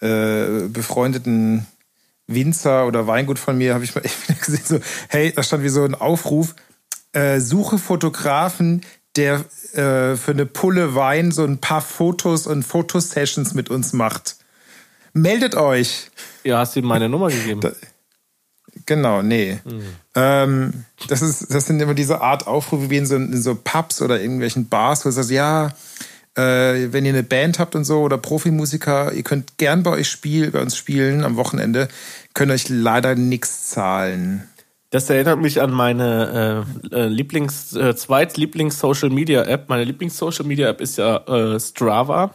S1: äh, befreundeten Winzer oder Weingut von mir, habe ich mal [laughs] wieder gesehen, so, hey, da stand wie so ein Aufruf, äh, suche Fotografen, der äh, für eine Pulle Wein so ein paar Fotos und Fotosessions mit uns macht. Meldet euch.
S2: Ja, hast du ihm meine Nummer gegeben?
S1: Genau, nee.
S2: Hm.
S1: Ähm, das, ist, das sind immer diese Art Aufrufe wie in so, in so Pubs oder irgendwelchen Bars, wo es heißt, ja, äh, wenn ihr eine Band habt und so oder Profimusiker, ihr könnt gern bei euch spielen, bei uns spielen am Wochenende, könnt euch leider nichts zahlen.
S2: Das erinnert mich an meine äh, äh, Lieblings, äh, Zweitlieblings-Social-Media-App. Meine Lieblings-Social-Media-App ist ja äh, Strava.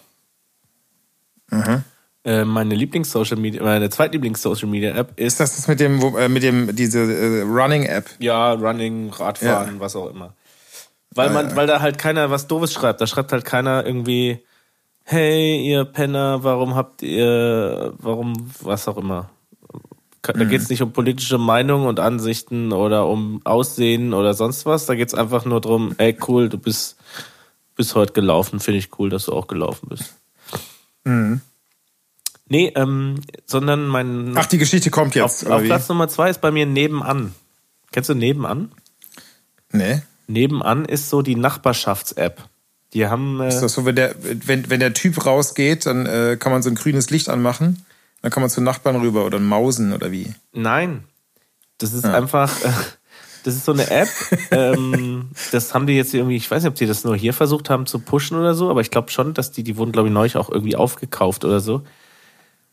S2: Äh, meine Lieblings-Social-Media, meine Zweitlieblings-Social-Media-App ist
S1: Ist das das mit dem, wo, äh, mit dem, diese äh, Running-App?
S2: ja Running, Radfahren, was auch immer. Weil man, weil da halt keiner was Doofes schreibt. Da schreibt halt keiner irgendwie, hey, ihr Penner, warum habt ihr, warum, was auch immer. Da geht's nicht um politische Meinungen und Ansichten oder um Aussehen oder sonst was. Da geht's einfach nur drum, ey, cool, du bist, bist heute gelaufen. Finde ich cool, dass du auch gelaufen bist. Nee, ähm, sondern mein.
S1: Ach, die Geschichte kommt jetzt.
S2: Auf, auf Platz Nummer zwei ist bei mir nebenan. Kennst du nebenan?
S1: Nee.
S2: Nebenan ist so die Nachbarschafts-App. Die haben. Äh,
S1: ist das so, wenn der, wenn, wenn der Typ rausgeht, dann äh, kann man so ein grünes Licht anmachen? Dann kann man zu Nachbarn rüber oder Mausen oder wie?
S2: Nein. Das ist ja. einfach. Äh, das ist so eine App. [laughs] ähm, das haben die jetzt irgendwie, ich weiß nicht, ob die das nur hier versucht haben zu pushen oder so, aber ich glaube schon, dass die, die wurden, glaube ich, neulich auch irgendwie aufgekauft oder so.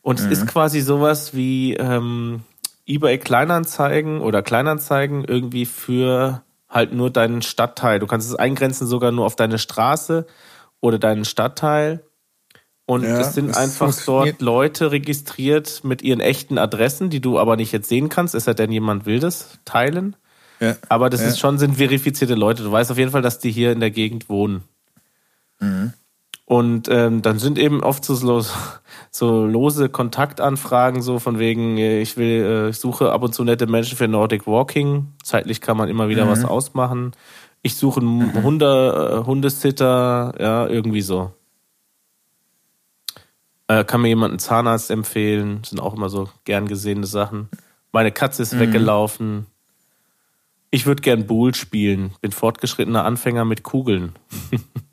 S2: Und mhm. es ist quasi sowas wie ähm, eBay Kleinanzeigen oder Kleinanzeigen irgendwie für halt nur deinen Stadtteil. Du kannst es eingrenzen sogar nur auf deine Straße oder deinen Stadtteil. Und ja, es sind einfach dort Leute registriert mit ihren echten Adressen, die du aber nicht jetzt sehen kannst, es sei denn, jemand will das teilen. Ja, aber das ja. ist schon, sind verifizierte Leute. Du weißt auf jeden Fall, dass die hier in der Gegend wohnen. Mhm. Und ähm, dann sind eben oft so, so lose Kontaktanfragen, so von wegen, äh, ich will, äh, ich suche ab und zu nette Menschen für Nordic Walking. Zeitlich kann man immer wieder mhm. was ausmachen. Ich suche einen mhm. Hunde, äh, Hundesitter, ja, irgendwie so. Äh, kann mir jemand einen Zahnarzt empfehlen? Sind auch immer so gern gesehene Sachen. Meine Katze ist mhm. weggelaufen. Ich würde gern Bull spielen. Bin fortgeschrittener Anfänger mit Kugeln. [laughs]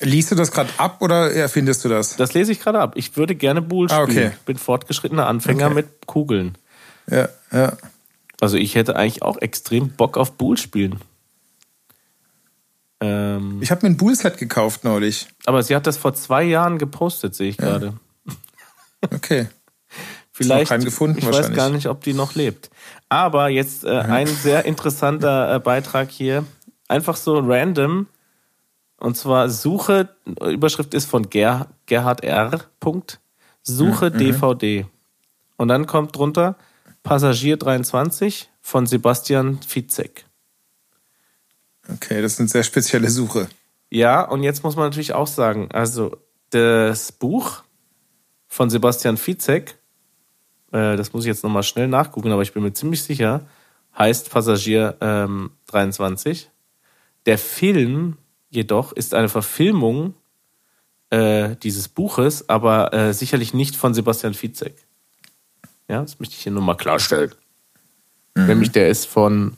S1: Liest du das gerade ab oder erfindest du das?
S2: Das lese ich gerade ab. Ich würde gerne Bull spielen. Ah, okay. Bin fortgeschrittener Anfänger okay. mit Kugeln.
S1: Ja, ja.
S2: Also ich hätte eigentlich auch extrem Bock auf Bull spielen.
S1: Ähm, ich habe mir ein Bull-Set gekauft neulich.
S2: Aber sie hat das vor zwei Jahren gepostet, sehe ich ja. gerade.
S1: Okay. [laughs]
S2: Vielleicht. Keinen gefunden, ich weiß gar nicht, ob die noch lebt. Aber jetzt äh, ein sehr interessanter äh, Beitrag hier. Einfach so random. Und zwar Suche, Überschrift ist von Ger, Gerhard R. Punkt. Suche mhm. DVD. Und dann kommt drunter Passagier 23 von Sebastian Fizek.
S1: Okay, das ist eine sehr spezielle Suche.
S2: Ja, und jetzt muss man natürlich auch sagen, also das Buch von Sebastian Fizek, äh, das muss ich jetzt nochmal schnell nachgucken, aber ich bin mir ziemlich sicher, heißt Passagier ähm, 23. Der Film jedoch ist eine Verfilmung äh, dieses Buches, aber äh, sicherlich nicht von Sebastian Fizek. Ja, das möchte ich hier nur mal klarstellen. Mhm. Nämlich der ist von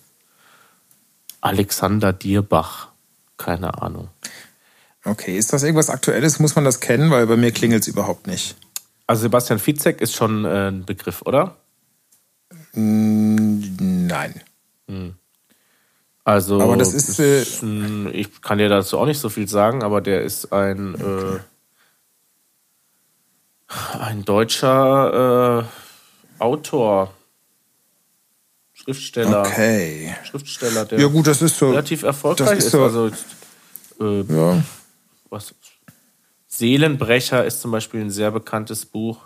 S2: Alexander Dierbach. Keine Ahnung.
S1: Okay, ist das irgendwas Aktuelles? Muss man das kennen? Weil bei mir klingelt es überhaupt nicht.
S2: Also Sebastian Fizek ist schon äh, ein Begriff, oder?
S1: Nein. Hm.
S2: Also,
S1: aber das ist, äh,
S2: ich kann dir dazu auch nicht so viel sagen, aber der ist ein, okay. äh, ein deutscher äh, Autor, Schriftsteller.
S1: Okay.
S2: Schriftsteller, der
S1: ja, gut, das ist so,
S2: relativ erfolgreich ist. ist. So, also, äh, ja. was, Seelenbrecher ist zum Beispiel ein sehr bekanntes Buch.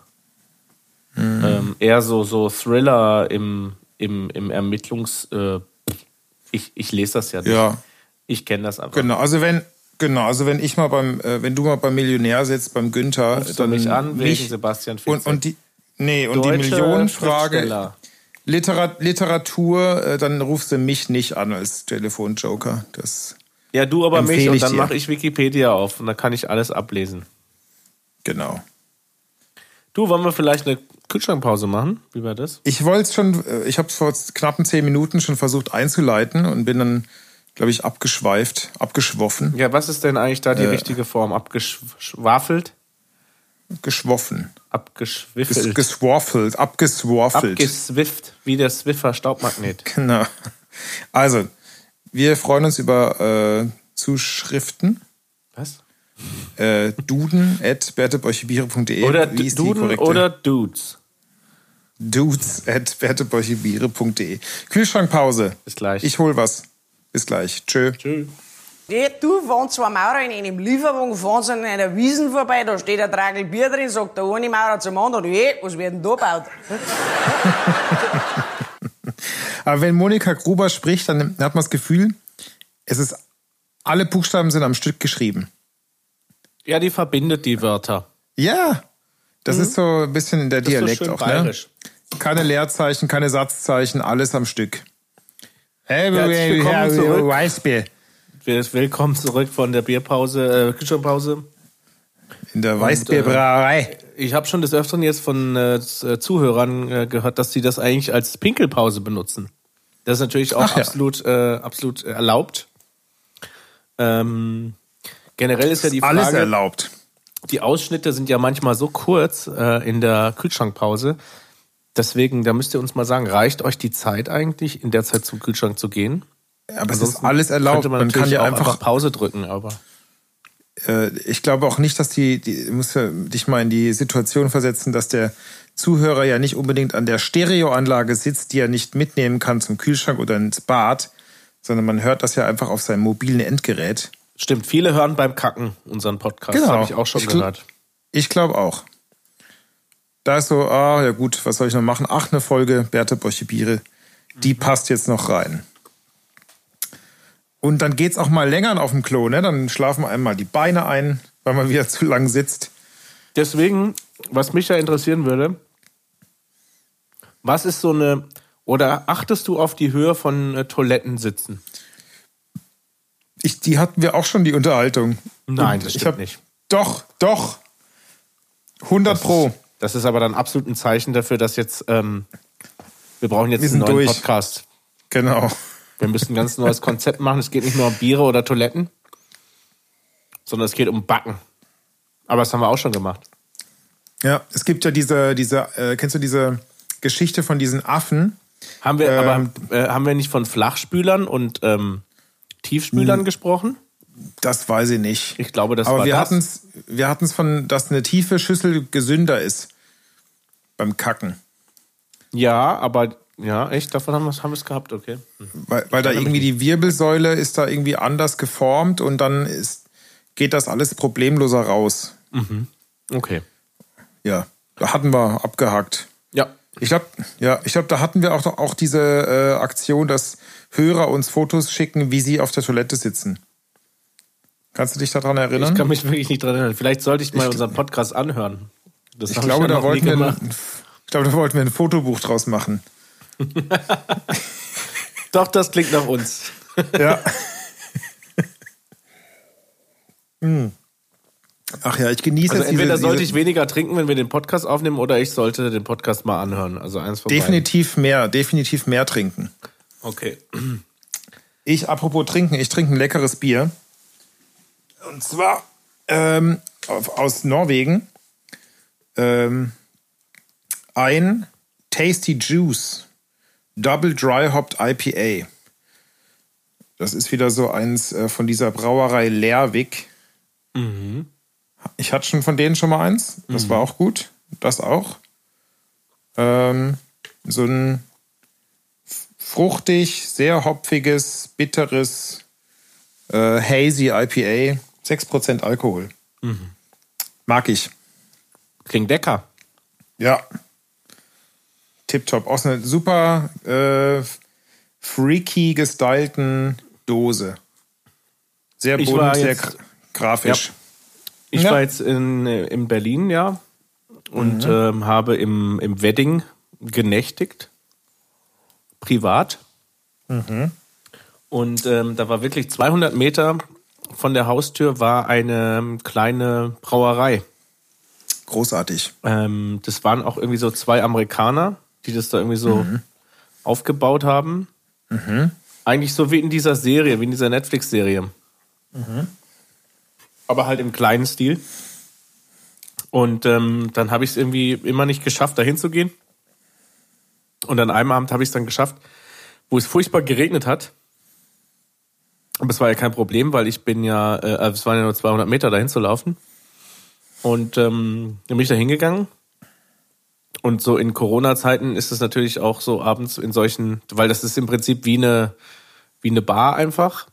S2: Mhm. Ähm, eher so, so Thriller im, im, im Ermittlungs- äh, ich, ich lese das ja nicht. Ja. Ich kenne das einfach.
S1: Genau, also wenn, genau, also wenn ich mal beim, äh, wenn du mal beim Millionär sitzt, beim Günther,
S2: Rufst dann mich an, wegen Sebastian
S1: Fitzek. Und, und die, nee, und Deutsche die Millionenfrage. Literat, Literatur, äh, dann rufst du mich nicht an als Telefonjoker. Das
S2: ja, du aber mich und dann mache ich Wikipedia auf und dann kann ich alles ablesen.
S1: Genau.
S2: Du, wollen wir vielleicht eine Kühlschrankpause machen? Wie war das?
S1: Ich wollte es schon, äh, ich habe es vor knappen zehn Minuten schon versucht einzuleiten und bin dann, glaube ich, abgeschweift, abgeschwoffen.
S2: Ja, was ist denn eigentlich da die äh, richtige Form? Abgeschwafelt?
S1: Geschwoffen.
S2: Abgeschwiffelt.
S1: geswaffelt, abgeswaffelt.
S2: Abgeswifft, wie der Swiffer Staubmagnet. [laughs]
S1: Genau. Also, wir freuen uns über äh, Zuschriften.
S2: Was?
S1: Äh, duden at bertebeuchebiere.de.
S2: Oder Duden oder Dudes.
S1: Dudes at bertebeuchebiere.de. Kühlschrankpause.
S2: Bis gleich.
S1: Ich hol was. Bis gleich. Tschö.
S2: Tschö.
S3: Du, fahren zwei Maurer in einem Lieferwagen, fahren sie an einer Wiesen vorbei, da steht ein Tragel Bier drin, sagt der eine Maurer zum anderen, hey, was wird denn da gebaut? [laughs]
S1: Aber wenn Monika Gruber spricht, dann hat man das Gefühl, es ist, alle Buchstaben sind am Stück geschrieben.
S2: Ja, die verbindet die Wörter.
S1: Ja, das mhm. ist so ein bisschen in der das Dialekt so auch. Ne? Bayerisch. Ne? Keine Leerzeichen, keine Satzzeichen, alles am Stück.
S2: Hey, Herzlich willkommen zurück. Weißbier. Willkommen zurück von der Bierpause, äh, Küchenpause.
S1: In der Weißbierbrauerei. Äh,
S2: Ich habe schon des Öfteren jetzt von äh, Zuhörern äh, gehört, dass sie das eigentlich als Pinkelpause benutzen. Das ist natürlich auch
S1: Ach ja.
S2: absolut, äh, absolut erlaubt. Ähm, generell ist ja die
S1: Alles
S2: Frage,
S1: erlaubt.
S2: die Ausschnitte sind ja manchmal so kurz äh, in der Kühlschrankpause. Deswegen, da müsst ihr uns mal sagen, reicht euch die Zeit eigentlich, in der Zeit zum Kühlschrank zu gehen?
S1: Aber es ist
S2: Ansonsten
S1: alles erlaubt.
S2: Man,
S1: Man, kann ja
S2: auch
S1: einfach,
S2: Pause drücken, aber
S1: äh, ich glaube auch nicht, dass die, die ja dich mal in die Situation versetzen, dass der Zuhörer ja nicht unbedingt an der Stereoanlage sitzt, die er nicht mitnehmen kann zum Kühlschrank oder ins Bad, sondern man hört das ja einfach auf seinem mobilen Endgerät.
S2: stimmt. Viele hören beim Kacken unseren Podcast.
S1: Genau.
S2: Habe ich auch schon
S1: Ich
S2: gehört.
S1: Ich glaube auch. Da ist so, ah, ja gut, was soll ich noch machen? Ach, eine Folge Berthe Boche-Biere, die passt jetzt noch rein. Und dann geht's auch mal länger auf dem Klo, ne? Dann schlafen einmal die Beine ein, weil man wieder [laughs] zu lang sitzt.
S2: Deswegen, was mich ja interessieren würde, was ist so eine, oder achtest du auf die Höhe von äh, Toilettensitzen?
S1: Ich, die hatten wir auch schon, die Unterhaltung.
S2: Nein,
S1: Und
S2: das
S1: ich
S2: stimmt
S1: hab-
S2: nicht.
S1: Doch, doch. 100 Pro.
S2: Das ist aber dann absolut ein Zeichen dafür, dass jetzt, ähm, wir brauchen jetzt
S1: Wir
S2: einen neuen
S1: durch.
S2: Podcast.
S1: Genau.
S2: Wir müssen ein ganz neues Konzept machen. Es geht nicht nur um Biere oder Toiletten, sondern es geht um Backen. Aber das haben wir auch schon gemacht.
S1: Ja, es gibt ja diese, diese, äh, kennst du diese Geschichte von diesen Affen?
S2: Haben wir,
S1: Ähm,
S2: aber äh, haben wir nicht von Flachspülern und ähm, Tiefspülern gesprochen?
S1: Das weiß ich nicht.
S2: Ich glaube, das
S1: Aber
S2: war
S1: wir
S2: das.
S1: hatten's, wir hatten's von, dass eine tiefe Schüssel gesünder ist beim Kacken.
S2: Ja, aber ja, echt, davon haben wir es gehabt, okay.
S1: Weil, weil da irgendwie die Wirbelsäule ist da irgendwie anders geformt und dann ist, geht das alles problemloser raus.
S2: Okay.
S1: Ja, da hatten wir abgehakt.
S2: Ja.
S1: Ich glaube, ja, ich glaube, da hatten wir auch, auch diese äh, Aktion, dass Hörer uns Fotos schicken, wie sie auf der Toilette sitzen. Kannst du dich daran erinnern?
S2: Ich kann mich wirklich nicht dran erinnern. Vielleicht sollte ich mal unseren Podcast anhören. Das
S1: Ich glaube,
S2: ja
S1: da wollten wir, ein, ich glaube, da wollten wir ein Fotobuch draus machen. [laughs]
S2: Doch, das klingt nach uns.
S1: Ja. [laughs] Hm. Ach ja, ich genieße
S2: Also entweder
S1: diese,
S2: sollte ich weniger trinken, wenn wir den Podcast aufnehmen, oder ich sollte den Podcast mal anhören. Also eins von
S1: definitiv mehr, definitiv mehr trinken.
S2: beiden. Okay.
S1: Ich, apropos trinken, ich trinke ein leckeres Bier. Und zwar ähm, aus Norwegen. Ähm, ein Tasty Juice Double Dry Hopped IPA. Das ist wieder so eins äh, von dieser Brauerei Lerwick. Ich hatte schon von denen schon mal eins. Das war auch gut. Das auch. Ähm, so ein fruchtig, sehr hopfiges, bitteres, äh, hazy IPA. 6% Alkohol. Mag ich.
S2: Klingt lecker.
S1: Ja. Tipptopp. Aus einer super äh, freaky gestylten Dose. Sehr bunt, sehr
S2: jetzt-
S1: grafisch.
S2: Ich
S1: Ja.
S2: war jetzt in, äh, in Berlin, ja, und ähm, habe im, im Wedding genächtigt. Privat. Und ähm, da war wirklich 200 Meter von der Haustür war eine kleine Brauerei.
S1: Großartig.
S2: Ähm, das waren auch irgendwie so zwei Amerikaner, die das da irgendwie so aufgebaut haben. Eigentlich so wie in dieser Serie, wie in dieser Netflix-Serie. Aber halt im kleinen Stil. Und ähm, dann habe ich es irgendwie immer nicht geschafft, da hinzugehen. Und an einem Abend habe ich es dann geschafft, wo es furchtbar geregnet hat. Aber es war ja kein Problem, weil ich bin ja, äh, es waren ja nur 200 Meter dahin zu laufen. Und ähm, dann bin ich da hingegangen. Und so in Corona-Zeiten ist es natürlich auch so abends in solchen, weil das ist im Prinzip wie eine, wie eine Bar einfach,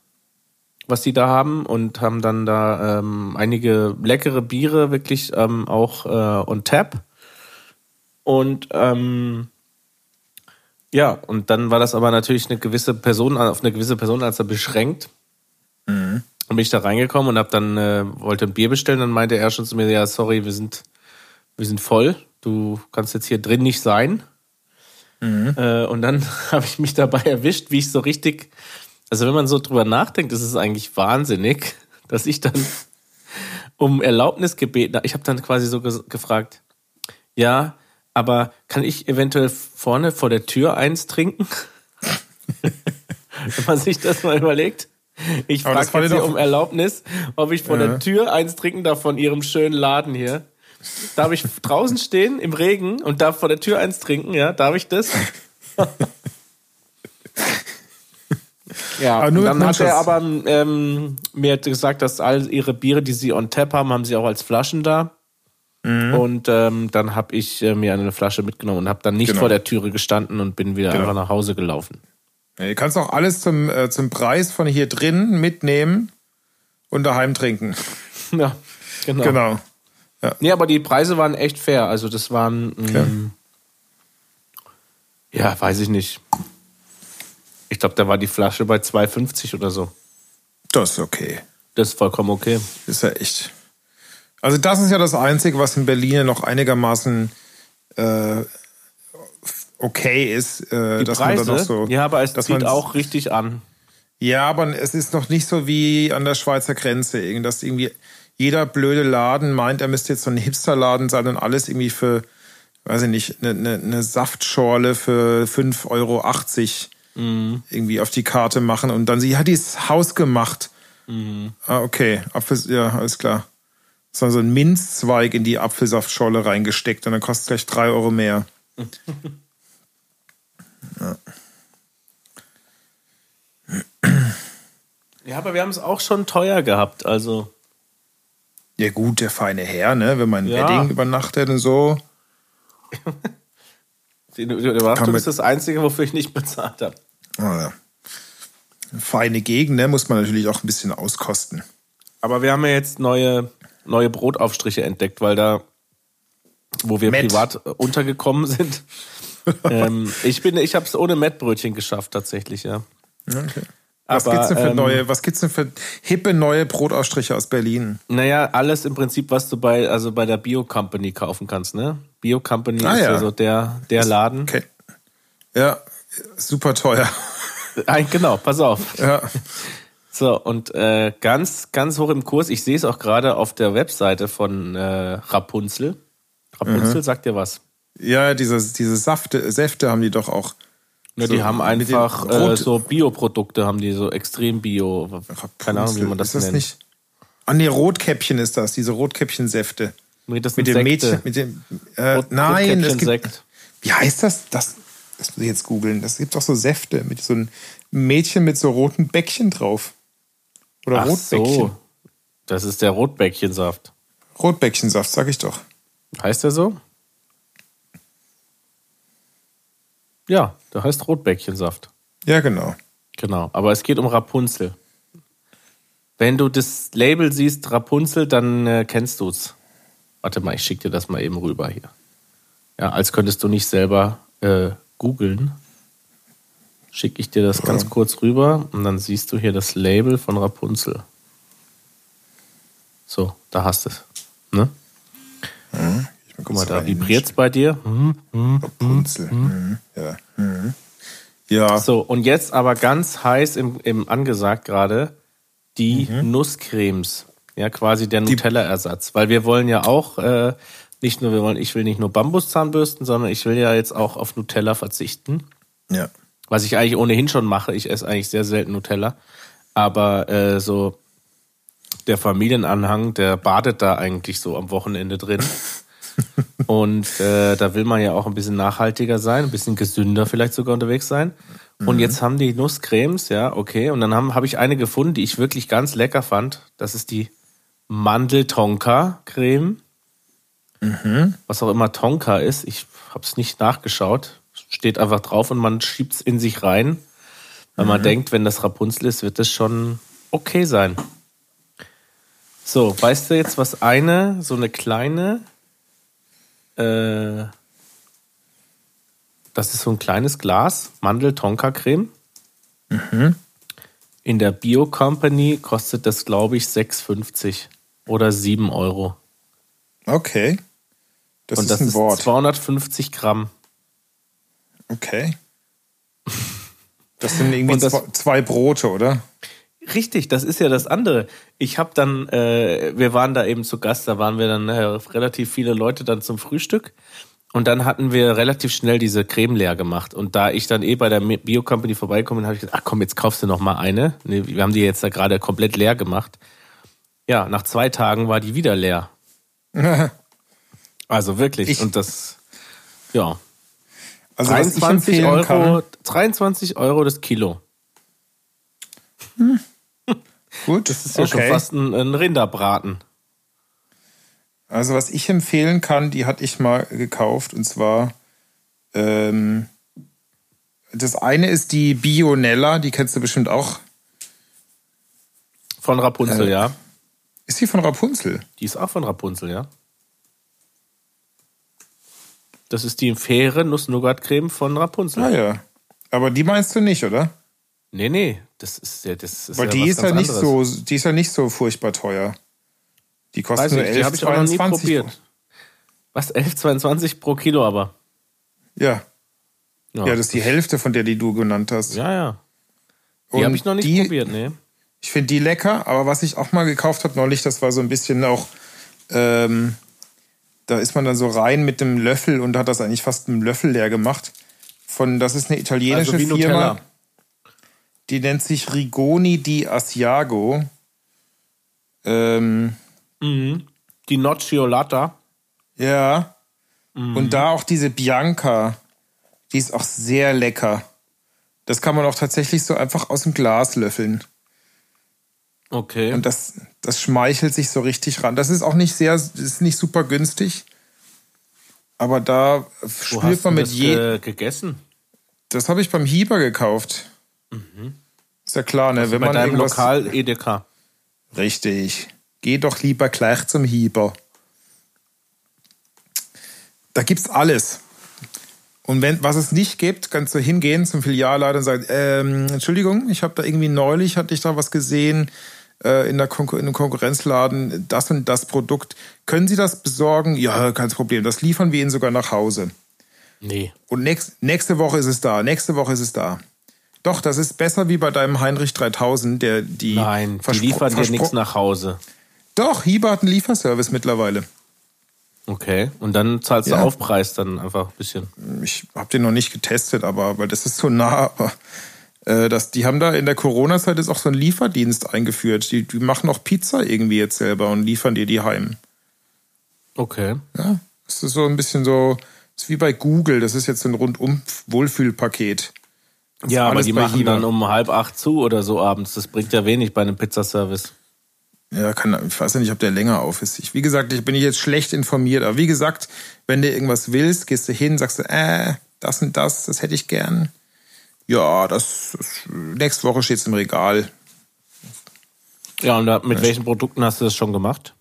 S2: was die da haben und haben dann da ähm, einige leckere Biere wirklich ähm, auch äh, on tap. Und ähm, ja, und dann war das aber natürlich eine gewisse Person, auf eine gewisse Personenanzahl beschränkt. Und bin ich da reingekommen und hab dann, äh, wollte ein Bier bestellen, dann meinte er schon zu mir, ja, sorry, wir sind, wir sind voll, du kannst jetzt hier drin nicht sein. Äh, und dann [laughs] habe ich mich dabei erwischt, wie ich so richtig, also wenn man so drüber nachdenkt, ist es eigentlich wahnsinnig, [laughs] dass ich dann [laughs] um Erlaubnis gebeten habe. Ich habe dann quasi so ges- gefragt, Ja, aber kann ich eventuell vorne vor der Tür eins trinken? Wenn man sich das mal überlegt. Ich frage
S1: doch-
S2: um Erlaubnis, ob ich vor
S1: Ja.
S2: der Tür eins trinken darf von ihrem schönen Laden hier. Darf ich draußen stehen im Regen und darf vor der Tür eins trinken? Ja, darf ich das? [laughs] ja, dann hat er aber ähm, mir gesagt, dass all ihre Biere, die sie on tap haben, haben sie auch als Flaschen da.
S1: Mhm.
S2: Und ähm, dann habe ich äh, mir eine Flasche mitgenommen und habe dann nicht
S1: Genau.
S2: vor der Türe gestanden und bin wieder
S1: Genau.
S2: einfach nach Hause gelaufen.
S1: Ja, Du kannst auch alles zum, äh, zum Preis von hier drin mitnehmen und daheim trinken. [laughs]
S2: Ja, genau.
S1: Genau.
S2: Nee, aber die Preise waren echt fair. Also das waren, ähm, ja, weiß ich nicht. Ich glaube, da war die Flasche bei 2,50 oder so.
S1: Das ist okay.
S2: Das ist vollkommen okay.
S1: Ist ja echt. Also das ist ja das Einzige, was in Berlin ja noch einigermaßen äh, okay ist, äh, dass man
S2: Preise,
S1: da noch so.
S2: ja, aber es zieht
S1: man-
S2: auch richtig an.
S1: Ja, aber es ist noch nicht so wie an der Schweizer Grenze, dass irgendwie jeder blöde Laden meint, er müsste jetzt so ein Hipsterladen sein und alles irgendwie für, weiß ich nicht, eine, eine, eine Saftschorle für 5,80 Euro
S2: Mhm.
S1: irgendwie auf die Karte machen und dann sie, ja, die ist hausgemacht.
S2: Mhm.
S1: Ah, okay, Apfel, ja, alles klar. So so ein Minzzweig in die Apfelsaftschorle reingesteckt und dann kostet gleich drei Euro mehr. [laughs] [clears throat]
S2: Ja, aber wir haben es auch schon teuer gehabt. Also,
S1: Ja gut, der feine Herr, ne? Wenn man ein
S2: Ja.
S1: Wedding übernachtet und so. [laughs]
S2: die Übernachtung ist das Einzige, wofür ich nicht bezahlt habe.
S1: Ah, ja. Eine feine Gegend, ne? Muss man natürlich auch ein bisschen auskosten.
S2: Aber wir haben ja jetzt neue, neue Brotaufstriche entdeckt, weil da, wo wir
S1: Met.
S2: privat äh, untergekommen sind. Ähm, ich bin, ich habe es ohne Mettbrötchen geschafft tatsächlich, ja.
S1: Okay. Was
S2: Aber,
S1: gibt's denn für
S2: ähm,
S1: neue, was gibt's denn für hippe neue Brotausstriche aus Berlin?
S2: Naja, alles im Prinzip, was du bei, also bei der Bio Company kaufen kannst, ne? Bio Company
S1: Ah,
S2: ist ja so der, der Laden.
S1: Okay. Ja, super teuer. [laughs]
S2: Ein, genau, pass auf.
S1: Ja.
S2: So, und äh, ganz, ganz hoch im Kurs, ich sehe es auch gerade auf der Webseite von äh, Rapunzel. Rapunzel
S1: Mhm.
S2: sagt dir was.
S1: Ja, diese, diese Safte, Säfte haben die doch auch.
S2: Ja,
S1: So,
S2: die haben einfach äh, so Bioprodukte, haben die so extrem Bio. Keine Ahnung, wie man das,
S1: ist das
S2: nennt.
S1: nicht? Ah, nee, Rotkäppchen ist das, diese Rotkäppchen-Säfte.
S2: Nee, das
S1: Mit dem
S2: Sekte.
S1: Mädchen, mit dem, äh,
S2: Rot-
S1: nein, es gibt, wie heißt das? Das, das muss ich jetzt googeln. Das gibt doch so Säfte mit so einem Mädchen mit so roten Bäckchen drauf. Oder
S2: Ach
S1: Rotbäckchen.
S2: so. Das ist der Rotbäckchensaft.
S1: Rotbäckchensaft, sag ich doch.
S2: Heißt der so? Ja, der heißt Rotbäckchensaft.
S1: Ja, genau.
S2: Genau. Aber es geht um Rapunzel. Wenn du das Label siehst, Rapunzel, dann äh, kennst du's. Warte mal, ich schick dir das mal eben rüber hier. Ja, als könntest du nicht selber äh, googeln. Schicke ich dir das ganz kurz rüber und dann siehst du hier das Label von Rapunzel. So, da hast du es. Ne?
S1: Ich
S2: Guck mal, da vibriert's bei dir. Hm.
S1: Rapunzel. Mhm. Ja. Mhm. Ja.
S2: So, und jetzt aber ganz heiß im, im angesagt gerade die Nusscremes. Ja, quasi der Nutella-Ersatz. Weil wir wollen ja auch äh, nicht nur, wir wollen, ich will nicht nur Bambuszahnbürsten, sondern ich will ja jetzt auch auf Nutella verzichten.
S1: ja.
S2: Was ich eigentlich ohnehin schon mache. Ich esse eigentlich sehr selten Nutella. Aber äh, so der Familienanhang, der badet da eigentlich so am Wochenende drin. [laughs] Und äh, da will man ja auch ein bisschen nachhaltiger sein, ein bisschen gesünder vielleicht sogar unterwegs sein. Und jetzt haben die Nusscremes, ja, okay. Und dann habe hab ich eine gefunden, die ich wirklich ganz lecker fand. Das ist die Mandel-Tonka-Creme. Was auch immer Tonka ist. Ich habe es nicht nachgeschaut. Steht einfach drauf und man schiebt es in sich rein. Weil man denkt, wenn das Rapunzel ist, wird das schon okay sein. So, weißt du jetzt, was eine, so eine kleine, äh, das ist so ein kleines Glas Mandel-Tonka-Creme. In der Bio-Company kostet das, glaube ich, 6,50 oder 7 Euro.
S1: Okay. Das
S2: Und
S1: ist
S2: das
S1: ein
S2: ist
S1: Wort.
S2: 250 Gramm.
S1: Okay. Das sind irgendwie
S2: das-
S1: zwei, zwei Brote, oder?
S2: Richtig, das ist ja das andere. Ich habe dann, äh, wir waren da eben zu Gast, da waren wir dann äh, relativ viele Leute dann zum Frühstück Und dann hatten wir relativ schnell diese Creme leer gemacht. Und da ich dann eh bei der Bio Company vorbeikomme, habe ich gesagt, ach komm, jetzt kaufst du noch mal eine. Nee, wir haben die jetzt da gerade komplett leer gemacht. Ja, nach zwei Tagen war die wieder leer. [laughs] also wirklich.
S1: Ich-
S2: und das, ja.
S1: Also was ich
S2: 23
S1: empfehlen
S2: Euro,
S1: kann,
S2: 23 Euro das Kilo.
S1: Gut,
S2: Das ist ja schon fast ein, ein Rinderbraten.
S1: Also was ich empfehlen kann, die hatte ich mal gekauft und zwar ähm, das eine ist die Bionella, die kennst du bestimmt auch.
S2: Von Rapunzel,
S1: Äh,
S2: ja.
S1: Ist die von Rapunzel?
S2: Die ist auch von Rapunzel, ja. Das ist die faire Nuss-Nougat-Creme von Rapunzel.
S1: Ah ja. Aber die meinst du nicht, oder?
S2: Nee, nee, das ist ja, das ist
S1: Weil
S2: ja
S1: die ist ja
S2: ganz
S1: nicht
S2: anderes.
S1: so, die ist ja nicht so furchtbar teuer. Die kostet nur
S2: ich, die habe ich auch noch nie
S1: 11,22.
S2: probiert. Was, 11,22 pro Kilo aber?
S1: Ja.
S2: Ja,
S1: ja, das ist die Hälfte von der, die du genannt hast.
S2: ja. ja. Die habe ich noch nicht
S1: die-
S2: probiert, nee.
S1: Ich finde die lecker, aber was ich auch mal gekauft habe neulich, das war so ein bisschen auch, ähm, da ist man dann so rein mit dem Löffel und hat das eigentlich fast mit dem Löffel leer gemacht. Von, das ist eine italienische
S2: Also wie
S1: Firma,
S2: Nutella.
S1: Die nennt sich Rigoni di Asiago. Ähm,
S2: Die Nocciolata.
S1: ja.
S2: Mhm.
S1: Und da auch diese Bianca, die ist auch sehr lecker. Das kann man auch tatsächlich so einfach aus dem Glas löffeln.
S2: Okay.
S1: Und das, das schmeichelt sich so richtig ran. Das ist auch nicht sehr, ist nicht super günstig. Aber da
S2: Wo
S1: spürt man mit
S2: das
S1: je.
S2: ge gegessen?
S1: Das habe ich beim Hieber gekauft. Ist ja klar, ne? Wenn
S2: Bei
S1: man
S2: deinem
S1: irgendwas.
S2: Lokal Edeka.
S1: Richtig. Geh doch lieber gleich zum Hieber. Da gibt's alles. Und wenn was es nicht gibt, kannst du hingehen zum Filialleiter und sagen, ähm, Entschuldigung, ich habe da irgendwie neulich, hatte ich da was gesehen äh, in, der Konkur in einem Konkurrenzladen, das und das Produkt. Können Sie das besorgen? Ja, kein Problem. Das liefern wir Ihnen sogar nach Hause.
S2: Nee.
S1: Und nächst, nächste Woche ist es da. Nächste Woche ist es da. Doch, das ist besser wie bei deinem Heinrich 3000, der die
S2: Nein, die liefern dir nichts nach Hause.
S1: Doch, Hieber hat einen Lieferservice mittlerweile.
S2: Okay. Und dann zahlst
S1: Ja.
S2: du Aufpreis dann einfach ein bisschen.
S1: Ich habe den noch nicht getestet, aber weil das ist so nah. Aber, äh, das, die haben da in der Corona-Zeit ist auch so einen Lieferdienst eingeführt. Die, die machen auch Pizza irgendwie jetzt selber und liefern dir die heim.
S2: Okay.
S1: Ja, das ist so ein bisschen so, ist wie bei Google. Das ist jetzt ein rundum Wohlfühlpaket. Das
S2: Ja, aber die machen dann um halb acht zu oder so abends. Das bringt ja wenig bei einem Pizzaservice.
S1: Ja, kann, ich weiß ja nicht, ob der länger auf ist. Ich, wie gesagt, ich bin jetzt schlecht informiert. Aber wie gesagt, wenn du irgendwas willst, gehst du hin, sagst du, äh, das und das, das hätte ich gern. Ja, das, das nächste Woche steht's im Regal.
S2: Ja, und da, mit welchen Produkten hast du das schon gemacht?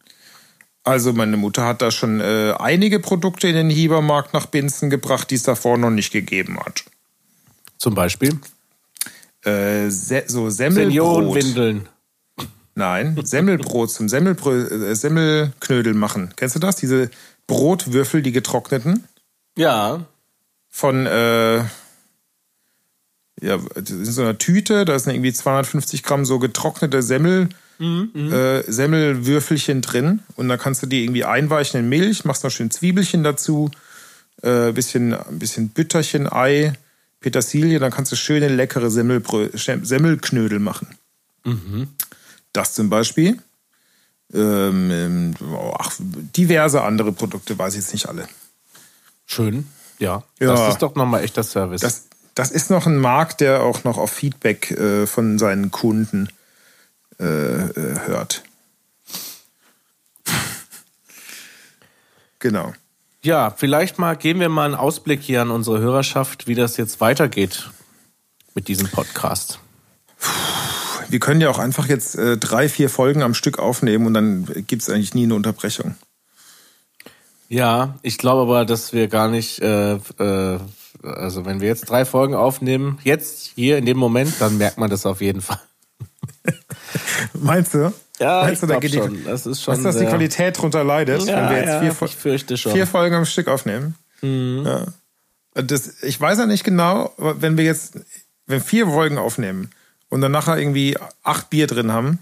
S1: Also meine Mutter hat da schon äh, einige Produkte in den Hiebermarkt nach Binzen gebracht, die es davor noch nicht gegeben hat.
S2: Zum Beispiel?
S1: Äh, se so Semmelbrot.
S2: Seniorenwindeln.
S1: Nein, Semmelbrot zum Semmelbrö äh, Semmelknödel machen. Kennst du das? Diese Brotwürfel, die getrockneten?
S2: Ja.
S1: von äh, ja, in so einer Tüte, da sind irgendwie 250 Gramm so getrocknete Semmel, äh, Semmelwürfelchen drin und dann kannst du die irgendwie einweichen in Milch, machst noch schön Zwiebelchen dazu, äh, bisschen, ein bisschen Bütterchen, Ei, Petersilie, dann kannst du schöne leckere Semmelbrö Semmelknödel machen. Das zum Beispiel. Ähm, ähm, ach, diverse andere Produkte, weiß ich jetzt nicht alle.
S2: Schön. Ja.
S1: Ja.
S2: Das ist doch nochmal echter Service.
S1: Das, das ist noch ein Markt, der auch noch auf Feedback äh, von seinen Kunden äh, äh, hört. [laughs] genau.
S2: Ja, vielleicht mal geben wir mal einen Ausblick hier an unsere Hörerschaft, wie das jetzt weitergeht mit diesem Podcast.
S1: Wir können ja auch einfach jetzt äh, drei, vier Folgen am Stück aufnehmen und dann gibt es eigentlich nie eine Unterbrechung.
S2: Ja, ich glaube aber, dass wir gar nicht, äh, äh, also wenn wir jetzt drei Folgen aufnehmen, jetzt hier in dem Moment, dann merkt man das auf jeden Fall. [laughs]
S1: Meinst du?
S2: Ja, ich
S1: du, da geht die,
S2: schon. Das ist schon
S1: Weißt du, dass die Qualität drunter leidet,
S2: Ja,
S1: wenn wir jetzt
S2: ja,
S1: vier,
S2: ich fürchte schon.
S1: vier Folgen am Stück aufnehmen? Ja. Das, ich weiß ja nicht genau, wenn wir jetzt, wenn vier Folgen aufnehmen und dann nachher irgendwie acht Bier drin haben,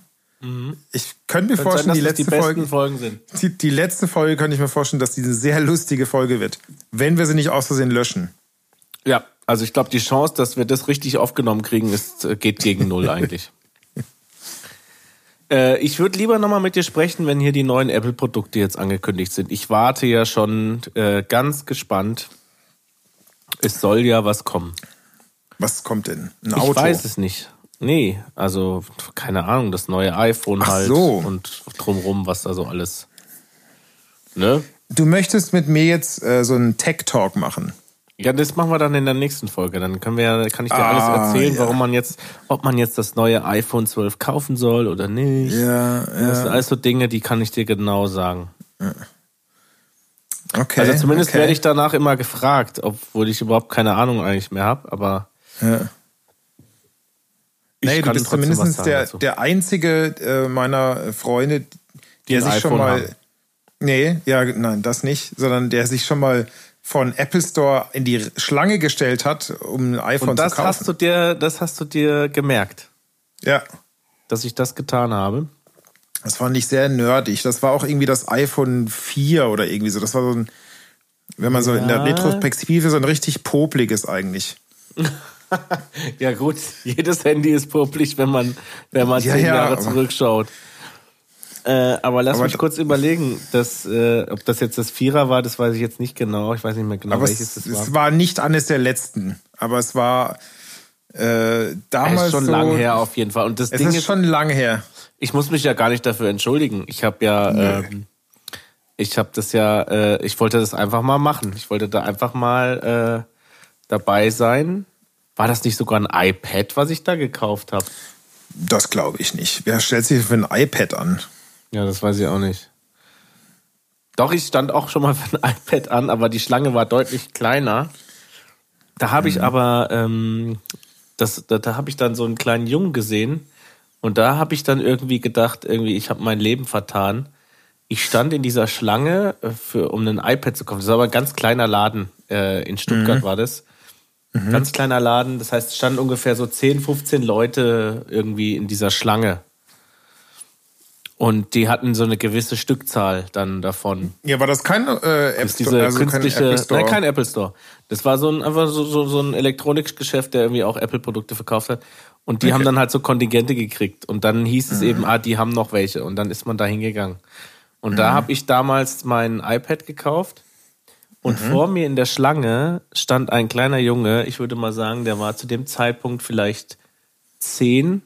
S1: Ich könnte mir
S2: sein,
S1: vorstellen,
S2: dass
S1: die letzte
S2: die
S1: Folge,
S2: Folgen sind.
S1: die, die letzte Folge könnte ich mir vorstellen, dass die eine sehr lustige Folge wird. Wenn wir sie nicht aus Versehen löschen.
S2: Ja, also ich glaube, die Chance, dass wir das richtig aufgenommen kriegen, ist, äh, geht gegen null [laughs] eigentlich. Äh, ich würde lieber nochmal mit dir sprechen, wenn hier die neuen Apple-Produkte jetzt angekündigt sind. Ich warte ja schon äh, ganz gespannt. Es soll ja was kommen.
S1: Was kommt denn? Ein
S2: Ich
S1: Auto?
S2: weiß es nicht. Nee, also keine Ahnung, das neue iPhone
S1: Ach
S2: halt
S1: so.
S2: und drumrum, was da so alles. Ne?
S1: Du möchtest mit mir jetzt äh, so einen Tech-Talk machen.
S2: Ja, das machen wir dann in der nächsten Folge. Dann können wir, ja- kann ich dir alles
S1: Ah,
S2: erzählen,
S1: ja.
S2: warum man jetzt, ob man jetzt das neue iPhone 12 kaufen soll oder nicht.
S1: Ja,
S2: Das sind alles so Dinge, die kann ich dir genau sagen.
S1: Okay.
S2: Also zumindest
S1: okay.
S2: werde ich danach immer gefragt, obwohl ich überhaupt keine Ahnung eigentlich mehr habe, aber
S1: Ja.
S2: ich
S1: Nee, du bist zumindest der,
S2: dazu.
S1: der einzige äh, meiner Freunde, der sich schon mal.
S2: haben.
S1: Nee, ja, nein, das nicht, sondern der sich schon mal von Apple Store in die Schlange gestellt hat, um ein iPhone
S2: Und das
S1: zu kaufen.
S2: hast du dir, das hast du dir gemerkt,
S1: ja,
S2: dass ich das getan habe.
S1: das fand ich sehr nerdig. Das war auch irgendwie das iPhone 4 oder irgendwie so. Das war so ein, wenn man so in der
S2: Ja.
S1: Retrospektive so ein richtig popliges eigentlich. [laughs]
S2: Ja gut, jedes Handy ist popelig, wenn man, wenn man
S1: Ja,
S2: zehn
S1: ja,
S2: Jahre zurückschaut. Äh, aber lass
S1: Aber
S2: mich kurz überlegen, dass, äh, ob das jetzt das Vierer war, das weiß ich jetzt nicht genau. Ich weiß nicht mehr genau,
S1: Aber
S2: welches
S1: es,
S2: das war.
S1: es war nicht eines der letzten. Aber es war äh,
S2: Es
S1: damals
S2: ist schon
S1: so,
S2: lang her auf jeden Fall. Und das
S1: Es
S2: Ding
S1: ist
S2: ist,
S1: schon lang her.
S2: ich muss mich ja gar nicht dafür entschuldigen. Ich habe ja, ähm, ich habe das ja, äh, ich wollte das einfach mal machen. Ich wollte da einfach mal äh, dabei sein. War das nicht sogar ein iPad, was ich da gekauft habe?
S1: Das glaube ich nicht. Wer stellt sich für ein iPad an?
S2: Ja, das weiß ich auch nicht. Doch, ich stand auch schon mal für ein [laughs] iPad an, aber die Schlange war deutlich kleiner. Da habe ich aber, ähm, das, da, da habe ich dann so einen kleinen Jungen gesehen und da habe ich dann irgendwie gedacht, irgendwie, ich habe mein Leben vertan. Ich stand in dieser Schlange, äh, für, um ein iPad zu kaufen. Das war aber ein ganz kleiner Laden. Äh, in Stuttgart war das. Ganz kleiner Laden. Das heißt, es standen ungefähr so 10, 15 Leute irgendwie in dieser Schlange. Und die hatten so eine gewisse Stückzahl dann davon.
S1: Ja, war das kein äh, App Store?
S2: diese
S1: Also kein
S2: künstliche,
S1: Apple Store?
S2: nein, kein Apple Store. Das war so ein, einfach so, so, so ein Elektronikgeschäft, der irgendwie auch Apple-Produkte verkauft hat. Und die
S1: Okay.
S2: haben dann halt so Kontingente gekriegt. Und dann hieß
S1: Mhm.
S2: es eben, ah, die haben noch welche. Und dann ist man da hingegangen. Und
S1: Mhm.
S2: da habe ich damals mein iPad gekauft. Und
S1: Mhm.
S2: vor mir in der Schlange stand ein kleiner Junge, ich würde mal sagen, der war zu dem Zeitpunkt vielleicht zehn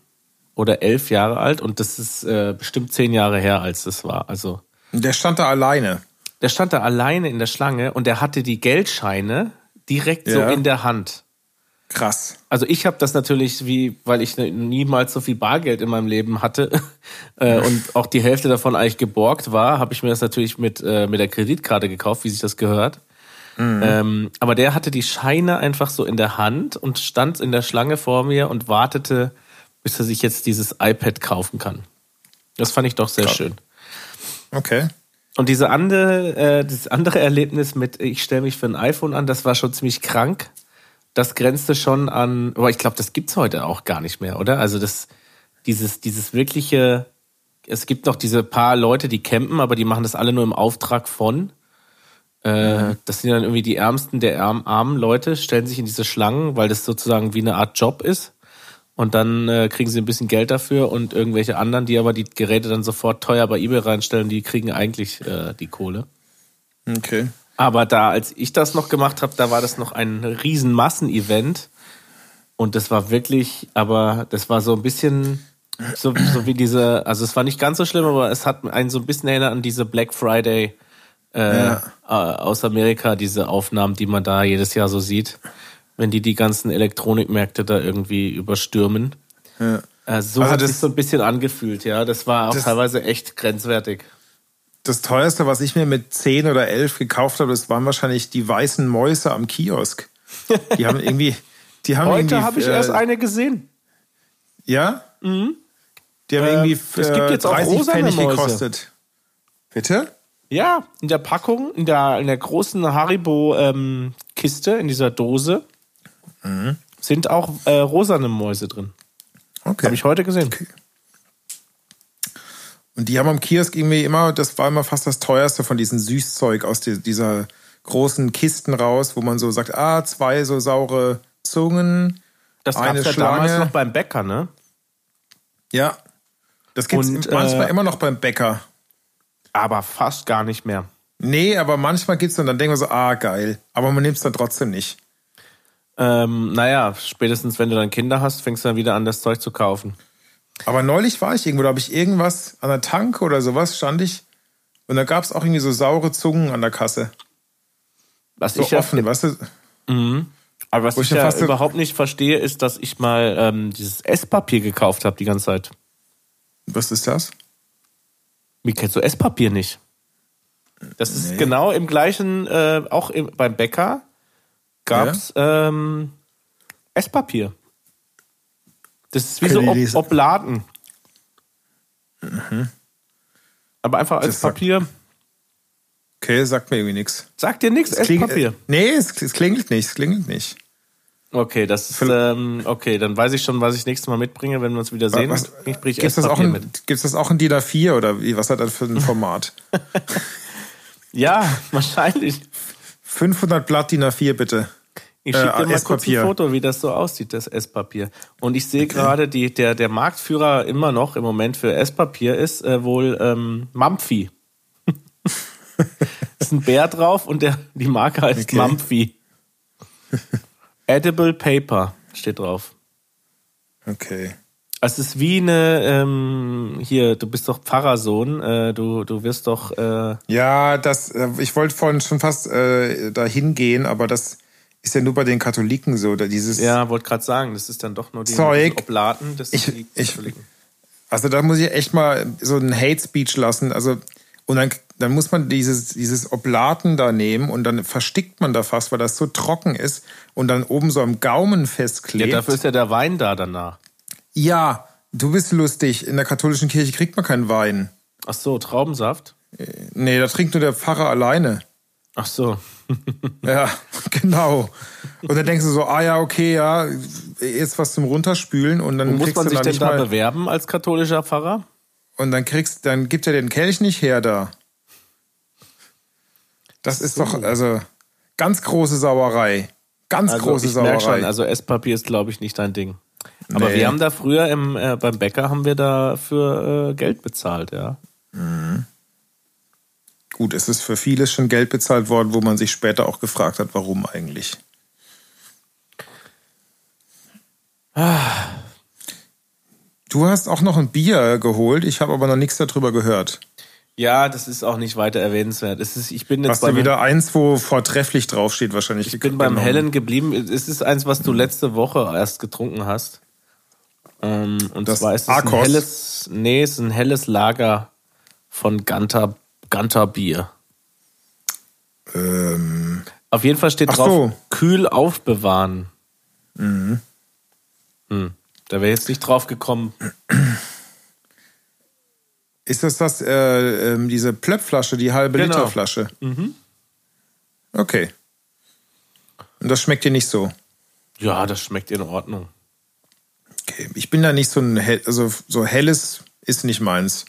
S2: oder elf Jahre alt. Und das ist äh, bestimmt zehn Jahre her, als das war. Also
S1: Der stand da alleine.
S2: der stand da alleine in der Schlange und der hatte die Geldscheine direkt so
S1: Ja.
S2: in der Hand.
S1: Krass.
S2: Also ich habe das natürlich, wie, weil ich ne- niemals so viel Bargeld in meinem Leben hatte [laughs] äh, und auch die Hälfte davon eigentlich geborgt war, habe ich mir das natürlich mit, äh, mit der Kreditkarte gekauft, wie sich das gehört. Ähm, aber der hatte die Scheine einfach so in der Hand und stand in der Schlange vor mir und wartete, bis er sich jetzt dieses iPad kaufen kann. Das fand ich doch sehr
S1: Krass.
S2: schön.
S1: Okay.
S2: Und diese andere, äh, dieses andere Erlebnis mit, ich stelle mich für ein iPhone an, das war schon ziemlich krank. Das grenzte schon an, aber ich glaube, das gibt's heute auch gar nicht mehr, oder? Also das, dieses, dieses wirkliche, es gibt noch diese paar Leute, die campen, aber die machen das alle nur im Auftrag von. Äh, Das sind dann irgendwie die Ärmsten der arm, armen Leute, stellen sich in diese Schlangen, weil das sozusagen wie eine Art Job ist. Und dann äh, kriegen sie ein bisschen Geld dafür und irgendwelche anderen, die aber die Geräte dann sofort teuer bei eBay reinstellen, die kriegen eigentlich äh, die Kohle.
S1: Okay.
S2: Aber da, als ich das noch gemacht habe, da war das noch ein riesen Massenevent. Und das war wirklich, aber das war so ein bisschen so, so wie diese, also es war nicht ganz so schlimm, aber es hat einen so ein bisschen erinnert an diese Black Friday äh,
S1: Ja.
S2: äh, aus Amerika, diese Aufnahmen, die man da jedes Jahr so sieht, wenn die die ganzen Elektronikmärkte da irgendwie überstürmen.
S1: Ja.
S2: Äh, so
S1: Also
S2: hat
S1: das-
S2: sich so ein bisschen angefühlt, ja. Das war auch
S1: Das-
S2: teilweise echt grenzwertig.
S1: Das teuerste, was ich mir mit 10 oder 11 gekauft habe, das waren wahrscheinlich die weißen Mäuse am Kiosk. Die haben irgendwie. Die haben
S2: Heute habe ich
S1: äh,
S2: erst eine gesehen.
S1: Ja? Die haben
S2: Äh,
S1: irgendwie
S2: es gibt jetzt auch
S1: 30
S2: rosane
S1: Pfennig
S2: Mäuse.
S1: gekostet. Bitte?
S2: Ja, in der Packung, in der, in der großen Haribo-Kiste, in dieser Dose,
S1: Mhm.
S2: sind auch äh, rosane Mäuse drin.
S1: Okay.
S2: Habe ich heute gesehen.
S1: Und die haben am Kiosk irgendwie immer, das war immer fast das teuerste von diesem Süßzeug aus die, dieser großen Kisten raus, wo man so sagt, ah, zwei so saure Zungen.
S2: Das gab es ja damals noch beim Bäcker, ne?
S1: Ja. Das gibt's
S2: Und,
S1: manchmal
S2: äh,
S1: immer noch beim Bäcker.
S2: Aber fast gar nicht mehr.
S1: Nee, aber manchmal gibt's dann, dann denken wir so, ah, geil. Aber man nimmt's dann trotzdem nicht.
S2: Ähm, naja, spätestens wenn du dann Kinder hast, fängst du dann wieder an, das Zeug zu kaufen.
S1: Aber neulich war ich irgendwo, da habe ich irgendwas an der Tanke oder sowas, stand ich. Und da gab's auch irgendwie so saure Zungen an der Kasse.
S2: Was
S1: So
S2: ich ja,
S1: offen, weißt du?
S2: aber was ich,
S1: ich ja
S2: ja überhaupt nicht verstehe, ist, dass ich mal ähm, dieses Esspapier gekauft habe die ganze Zeit.
S1: Was ist das?
S2: Wie kennst du Esspapier nicht? Das ist
S1: Nee.
S2: genau im gleichen, äh, auch im, beim Bäcker gab's ähm, Esspapier. Das ist wie
S1: Kenn
S2: so Ob. Obladen. Aber einfach als
S1: Mhm. Das sagt-
S2: Papier.
S1: Okay, sagt mir irgendwie nichts.
S2: Sagt dir nichts, Esspapier.
S1: Nee, es, es klingelt nicht, es klingelt nicht.
S2: Okay, das ist, ähm, okay, dann weiß ich schon, was ich nächstes Mal mitbringe, wenn wir uns wieder sehen.
S1: Was,
S2: ich bringe
S1: gibt's, das auch in,
S2: mit.
S1: gibt's das auch in DIN A4 oder wie? Was hat das für ein [laughs] Format?
S2: Ja, wahrscheinlich.
S1: 500 Blatt DIN A4 bitte.
S2: Ich schicke
S1: Äh,
S2: dir mal kurz ein. Foto, wie das so aussieht, das Esspapier. Und ich sehe gerade, die, der, der Marktführer immer noch im Moment für Esspapier ist äh, wohl ähm, Mampfi. [laughs] ist ein Bär drauf und der, die Marke heißt
S1: Okay.
S2: Mampfi. Edible Paper steht drauf.
S1: Okay.
S2: Es ist wie eine, ähm, hier, du bist doch Pfarrersohn, äh, du, du wirst doch, äh,
S1: Ja, das, äh, ich wollte vorhin schon fast äh, dahin gehen, aber das ist ja nur bei den Katholiken so. Da dieses,
S2: ja, wollte gerade sagen, das ist dann doch nur die
S1: Zeug.
S2: Oblaten, das
S1: Ich-
S2: die
S1: ich-
S2: Katholiken.
S1: Also da muss ich echt mal so einen Hate Speech lassen. Also und dann, dann muss man dieses dieses Oblaten da nehmen und dann verstickt man da fast, weil das so trocken ist und dann oben so am Gaumen
S2: Ja,
S1: festklebt.
S2: dafür ist ja der Wein da danach.
S1: Ja, du bist lustig. In der katholischen Kirche kriegt man keinen Wein.
S2: Ach so, Traubensaft?
S1: Nee, da trinkt nur der Pfarrer alleine.
S2: Ach so. [laughs]
S1: Ja, genau. Und dann denkst du so, ah ja, okay, ja, jetzt was zum Runterspülen und dann
S2: Muss
S1: kriegst
S2: man
S1: du
S2: sich denn da
S1: mal,
S2: bewerben als katholischer Pfarrer?
S1: und dann kriegst, dann gibt er den Kelch nicht her da. Das ist doch, also, ganz große Sauerei. Ganz
S2: Also
S1: große
S2: ich merke
S1: Sauerei.
S2: schon, also Esspapier ist, glaube ich, nicht dein Ding. Aber
S1: Nee.
S2: wir haben da früher im, äh, beim Bäcker haben wir dafür äh, Geld bezahlt, ja.
S1: Gut, es ist für vieles schon Geld bezahlt worden, wo man sich später auch gefragt hat, warum eigentlich. Du hast auch noch ein Bier geholt, ich habe aber noch nichts darüber gehört.
S2: Ja, das ist auch nicht weiter erwähnenswert. Es ist, ich bin jetzt
S1: Hast du wieder eins, wo vortrefflich draufsteht wahrscheinlich.
S2: ich bin beim
S1: genommen.
S2: Hellen geblieben. Es ist eins, was du letzte Woche erst getrunken hast. Ähm, und
S1: Das
S2: zwar ist es ein helles, nee, es ist ein helles Lager von Ganter, Ganter Bier.
S1: Ähm,
S2: Auf jeden Fall steht
S1: Ach
S2: drauf,
S1: so.
S2: kühl aufbewahren. Hm. Da wäre jetzt nicht drauf gekommen.
S1: Ist das das, äh, ähm, diese Plöppflasche, die halbe
S2: Genau.
S1: Liter Flasche? Okay. Und das schmeckt dir nicht so.
S2: Ja, das schmeckt in Ordnung.
S1: Okay. Ich bin da nicht so ein, hell, also so helles ist nicht meins.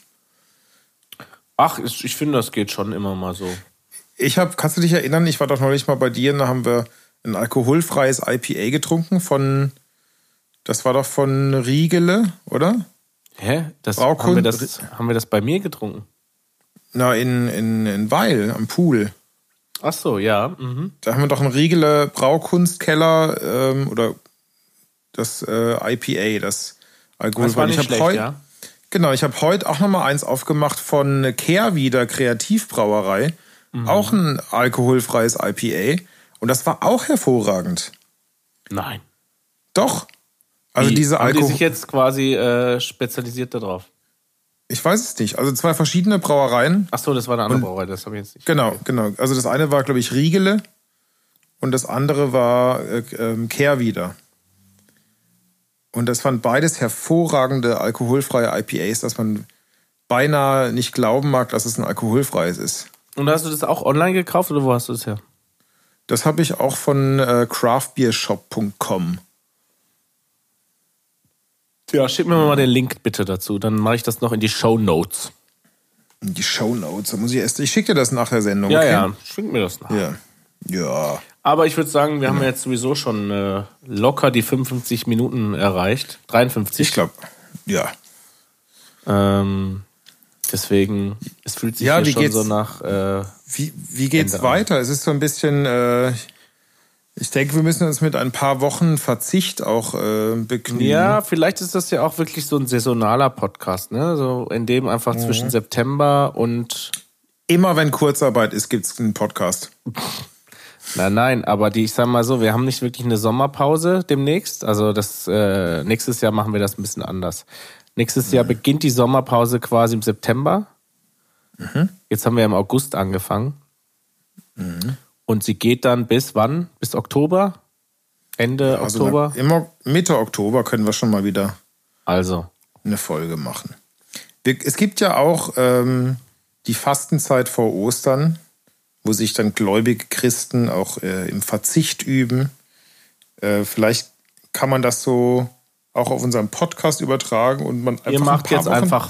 S2: Ach, ich ich finde, das geht schon immer mal so.
S1: Ich habe, kannst du dich erinnern, ich war doch neulich mal bei dir und da haben wir ein alkoholfreies IPA getrunken von, das war doch von Riegele, oder?
S2: Hä? Das, haben, wir das, haben wir das bei mir getrunken?
S1: Na, in, in, in Weil, am Pool.
S2: Ach so, ja. Mhm.
S1: Da haben wir doch einen Riegele Braukunstkeller ähm, oder das äh, IPA, das
S2: nicht
S1: ich hab
S2: schlecht,
S1: heut-
S2: ja.
S1: Genau, ich habe heute auch noch mal eins aufgemacht von Kehrwieder Kreativbrauerei.
S2: Mhm.
S1: Auch ein alkoholfreies IPA. Und das war auch hervorragend.
S2: Nein.
S1: Doch. Also
S2: Wie?
S1: diese
S2: haben die
S1: Alkohol.
S2: sich jetzt quasi äh, spezialisiert darauf?
S1: Ich weiß es nicht. Also zwei verschiedene Brauereien.
S2: Ach so, das war eine andere Brauerei, das habe ich jetzt nicht.
S1: Genau, genau. Also das eine war, glaube ich, Riegele und das andere war äh, Kehrwieder. Und das waren beides hervorragende alkoholfreie IPAs, dass man beinahe nicht glauben mag, dass es ein alkoholfreies ist.
S2: Und hast du das auch online gekauft oder wo hast du das her?
S1: Das habe ich auch von äh, craftbeershop.com.
S2: Ja, schick mir mal den Link bitte dazu, dann mache ich das noch in die Show Notes.
S1: Die Shownotes, da muss ich erst. Ich schicke dir das nach der Sendung.
S2: Ja,
S1: okay?
S2: ja, schwingt mir das nach.
S1: Ja. Ja.
S2: Aber ich würde sagen, wir haben ja jetzt sowieso schon äh, locker die 55 Minuten erreicht. 53.
S1: Ich glaube. Ja.
S2: Ähm, deswegen, es fühlt sich
S1: Ja,
S2: schon
S1: geht's?
S2: so nach. Äh,
S1: Wie, wie geht's
S2: Ende an.
S1: weiter? Es ist so ein bisschen. Äh, ich denke, wir müssen uns mit ein paar Wochen Verzicht auch äh, begnügen.
S2: ja, vielleicht ist das ja auch wirklich so ein saisonaler Podcast, ne? So in dem einfach zwischen September und
S1: Immer wenn Kurzarbeit ist, gibt's einen Podcast. [laughs]
S2: Nein, nein, aber die, ich sag mal so, wir haben nicht wirklich eine Sommerpause demnächst. Also das äh, nächstes Jahr machen wir das ein bisschen anders. Nächstes Jahr beginnt die Sommerpause quasi im September. Jetzt haben wir im August angefangen. Und sie geht dann bis wann? Bis Oktober? Ende
S1: Also
S2: Oktober?
S1: immer Mitte Oktober können wir schon mal wieder
S2: Also.
S1: eine Folge machen. Es gibt ja auch ähm, die Fastenzeit vor Ostern, wo sich dann gläubige Christen auch äh, im Verzicht üben. Äh, vielleicht kann man das so auch auf unserem Podcast übertragen und man einfach
S2: Ihr
S1: ein
S2: macht
S1: paar
S2: jetzt
S1: Wochen,
S2: einfach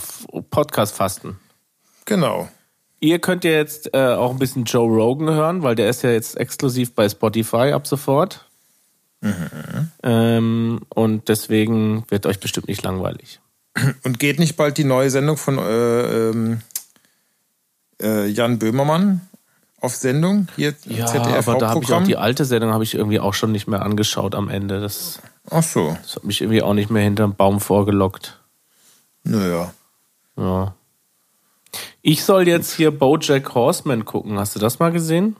S2: Podcast-Fasten.
S1: genau.
S2: Ihr könnt ja jetzt äh, auch ein bisschen Joe Rogan hören, weil der ist ja jetzt exklusiv bei Spotify ab sofort. Ähm, und deswegen wird euch bestimmt nicht langweilig.
S1: Und geht nicht bald die neue Sendung von äh, ähm, äh, Jan Böhmermann auf Sendung hier
S2: Ja,
S1: ZDF
S2: aber da habe ich auch die alte Sendung habe ich irgendwie auch schon nicht mehr angeschaut am Ende. Das,
S1: Ach so,
S2: das hat mich irgendwie auch nicht mehr hinterm Baum vorgelockt.
S1: naja.
S2: Ja. Ich soll jetzt hier BoJack Horseman gucken. Hast du das mal gesehen?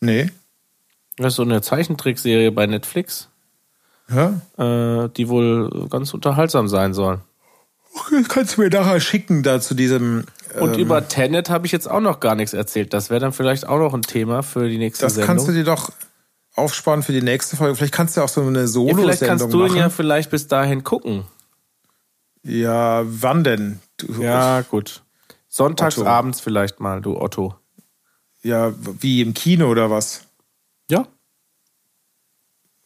S1: Nee.
S2: Das ist so eine Zeichentrickserie bei Netflix,
S1: Ja?
S2: äh, die wohl ganz unterhaltsam sein soll.
S1: Kannst du mir nachher schicken da zu diesem.
S2: Und
S1: ähm,
S2: über Tenet habe ich jetzt auch noch gar nichts erzählt. Das wäre dann vielleicht auch noch ein Thema für die nächste
S1: Das
S2: Sendung.
S1: kannst du dir doch aufsparen für die nächste Folge. Vielleicht kannst du auch so eine
S2: ja, vielleicht kannst
S1: Solo-Sendung
S2: du ihn
S1: machen.
S2: ja vielleicht bis dahin gucken.
S1: Ja, wann denn? Du,
S2: Ja, gut. Sonntags
S1: Otto.
S2: abends vielleicht mal, du Otto.
S1: Ja, wie im Kino oder was?
S2: Ja.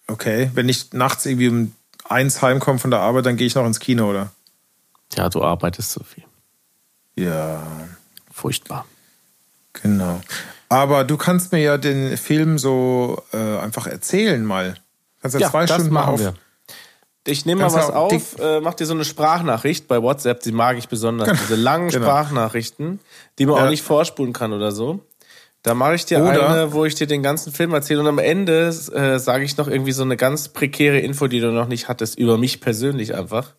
S1: Okay, wenn ich nachts irgendwie um eins heimkomme von der Arbeit, dann gehe ich noch ins Kino, oder?
S2: Ja, du arbeitest so viel.
S1: Ja,
S2: Furchtbar.
S1: genau. Aber du kannst mir ja den Film so äh, einfach erzählen mal. Kannst ja, zwei
S2: das
S1: Stunden mal
S2: machen
S1: auf.
S2: wir. Ich nehme mal was
S1: auch
S2: auf, äh, mach dir so eine Sprachnachricht bei WhatsApp, die mag ich besonders. Diese langen
S1: Genau.
S2: Sprachnachrichten, die man
S1: Ja.
S2: auch nicht vorspulen kann oder so. Da mache ich dir
S1: Oder-
S2: eine, wo ich dir den ganzen Film erzähle und am Ende äh, sage ich noch irgendwie so eine ganz prekäre Info, die du noch nicht hattest, über mich persönlich einfach.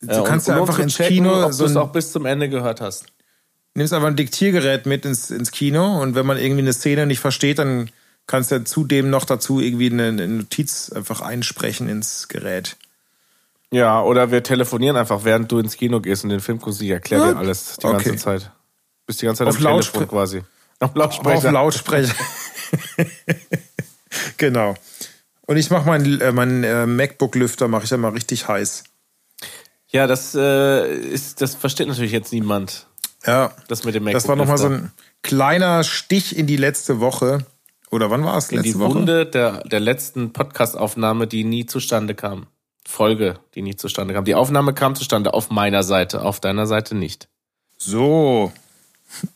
S1: Du kannst ja einfach ins Kino
S2: ob
S1: so
S2: du es auch bis zum Ende gehört hast.
S1: nimmst einfach ein Diktiergerät mit ins, ins Kino und wenn man irgendwie eine Szene nicht versteht, dann kannst du ja zudem noch dazu irgendwie eine, eine Notiz einfach einsprechen ins Gerät.
S2: Ja, oder wir telefonieren einfach, während du ins Kino gehst und den Film guckst. Ich erkläre dir alles die
S1: Okay.
S2: ganze Zeit. Bist die ganze Zeit
S1: Auf
S2: am Telefon
S1: Lautspre-
S2: quasi. Auf
S1: Aber auf
S2: Lautsprecher.
S1: Lautsprecher. [laughs] genau. Und ich mache meinen äh, mein, äh, MacBook-Lüfter mache ich ja mal richtig heiß.
S2: Ja, das äh, ist, das versteht natürlich jetzt niemand.
S1: Ja.
S2: Das mit dem
S1: Das war nochmal so ein kleiner Stich in die letzte Woche. Oder wann war es?
S2: in
S1: Letzte
S2: die
S1: Woche?
S2: Wunde der, der letzten Podcast-Aufnahme, die nie zustande kam. Folge, die nie zustande kam. Die Aufnahme kam zustande auf meiner Seite, auf deiner Seite nicht.
S1: So. [laughs]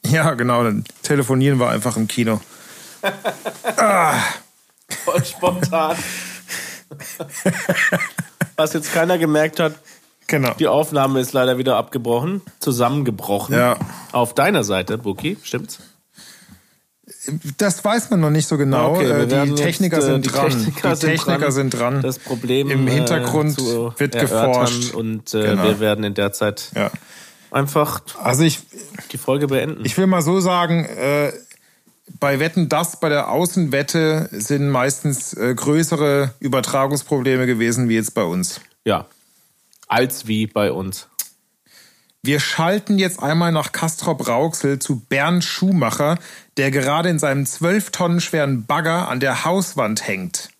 S1: Ja, genau. Dann telefonieren wir einfach im Kino. [laughs]
S2: Voll spontan. Was jetzt keiner gemerkt hat,
S1: Genau.
S2: die Aufnahme ist leider wieder abgebrochen, zusammengebrochen.
S1: Ja.
S2: Auf deiner Seite, Buki, stimmt's?
S1: Das weiß man noch nicht so genau.
S2: Okay,
S1: Äh, die Techniker
S2: äh,
S1: sind
S2: die
S1: dran.
S2: Techniker
S1: die
S2: sind
S1: Techniker
S2: dran.
S1: sind dran.
S2: Das Problem
S1: Im
S2: äh,
S1: Hintergrund
S2: zu
S1: wird geforscht.
S2: und äh,
S1: Genau.
S2: wir werden in der Zeit
S1: ja.
S2: einfach
S1: Also ich,
S2: die Folge beenden.
S1: ich will mal so sagen, äh, bei Wetten das, bei der Außenwette sind meistens äh, größere Übertragungsprobleme gewesen wie jetzt bei uns.
S2: ja. Als wie bei uns.
S1: Wir schalten jetzt einmal nach Castrop Rauxel zu Bernd Schumacher, der gerade in seinem 12 Tonnen schweren Bagger an der Hauswand hängt.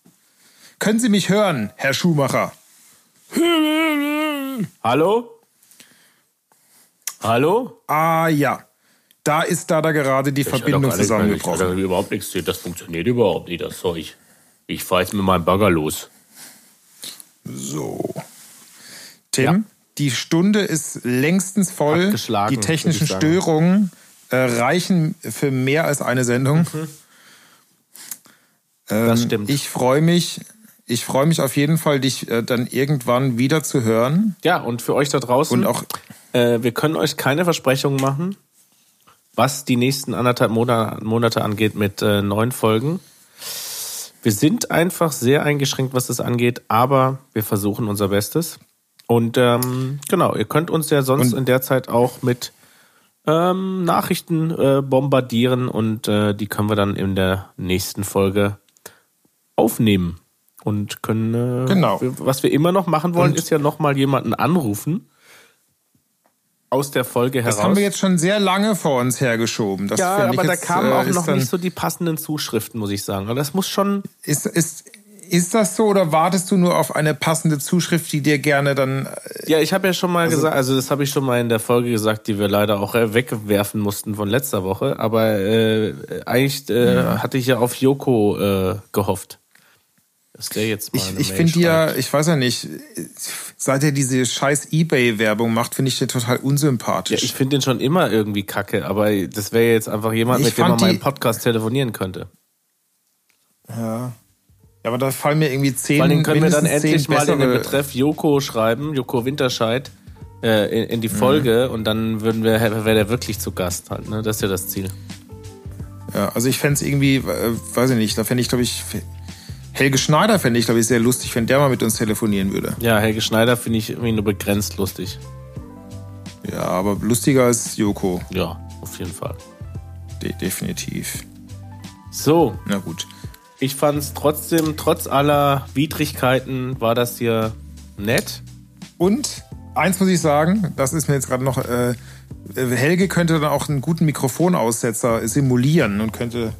S1: Können Sie mich hören, Herr Schumacher?
S2: Hallo? Hallo?
S1: Ah ja, da ist da, da gerade die Verbindung zusammengebrochen.
S2: Ich überhaupt nichts Das funktioniert überhaupt nicht, das Zeug. Ich fahre jetzt mit meinem Bagger los.
S1: So. Tim,
S2: Ja.
S1: Die Stunde ist längstens voll. Die technischen. Störungen äh, reichen für mehr als eine Sendung.
S2: Das
S1: Ähm,
S2: stimmt.
S1: Ich freue mich. Ich freue mich auf jeden Fall, dich äh, dann irgendwann wieder zu hören.
S2: Ja, und für euch da draußen,
S1: Und auch
S2: äh, wir können euch keine Versprechungen machen, was die nächsten anderthalb Monate, Monate angeht mit äh, neuen Folgen. Wir sind einfach sehr eingeschränkt, was das angeht, aber wir versuchen unser Bestes. Und ähm, genau, ihr könnt uns ja sonst
S1: Und-
S2: in der Zeit auch mit ähm, Nachrichten äh, bombardieren und äh, die können wir dann in der nächsten Folge aufnehmen. Und können, äh,
S1: Genau.
S2: was wir immer noch machen wollen,
S1: Und-
S2: ist ja nochmal jemanden anrufen aus der Folge heraus.
S1: das haben wir jetzt schon sehr lange vor uns hergeschoben. Das
S2: ja, aber da
S1: jetzt,
S2: kamen
S1: äh,
S2: auch noch nicht so die passenden Zuschriften, muss ich sagen. Aber das muss schon,
S1: Ist, ist, ist das so oder wartest du nur auf eine passende Zuschrift, die dir gerne dann. äh,
S2: Ja, ich habe ja schon mal gesagt, also das habe ich schon mal in der Folge gesagt, die wir leider auch äh, wegwerfen mussten von letzter Woche. Aber äh, eigentlich äh, hatte ich ja auf Joko äh, gehofft. Dass der jetzt mal
S1: Ich, ich finde ja, ich weiß ja nicht, seit er diese scheiß Ebay-Werbung macht, finde ich den total
S2: Ja,
S1: unsympathisch.
S2: ich finde den schon immer irgendwie kacke, aber das wäre jetzt einfach jemand,
S1: Ich
S2: mit dem man mal im Podcast telefonieren könnte.
S1: ja. Ja, aber da fallen mir irgendwie zehn
S2: Vor allem können wir dann endlich mal in den Betreff Joko schreiben, Joko Winterscheid, äh, in, in die Folge und dann würden wir, wäre der wirklich zu Gast halt, ne? Das ist ja das Ziel.
S1: Ja, also ich fände es irgendwie, äh, weiß ich nicht, da fände ich, glaube ich, Helge Schneider fände ich, glaube ich, sehr lustig, wenn der mal mit uns telefonieren würde.
S2: Ja, Helge Schneider finde ich irgendwie nur begrenzt lustig.
S1: Ja, aber lustiger als Joko,
S2: Ja, auf jeden Fall.
S1: De definitiv.
S2: So,
S1: Na gut.
S2: Ich fand es trotzdem, trotz aller Widrigkeiten, war das hier nett.
S1: Und eins muss ich sagen, das ist mir jetzt gerade noch. Äh, Helge könnte dann auch einen guten Mikrofonaussetzer simulieren und könnte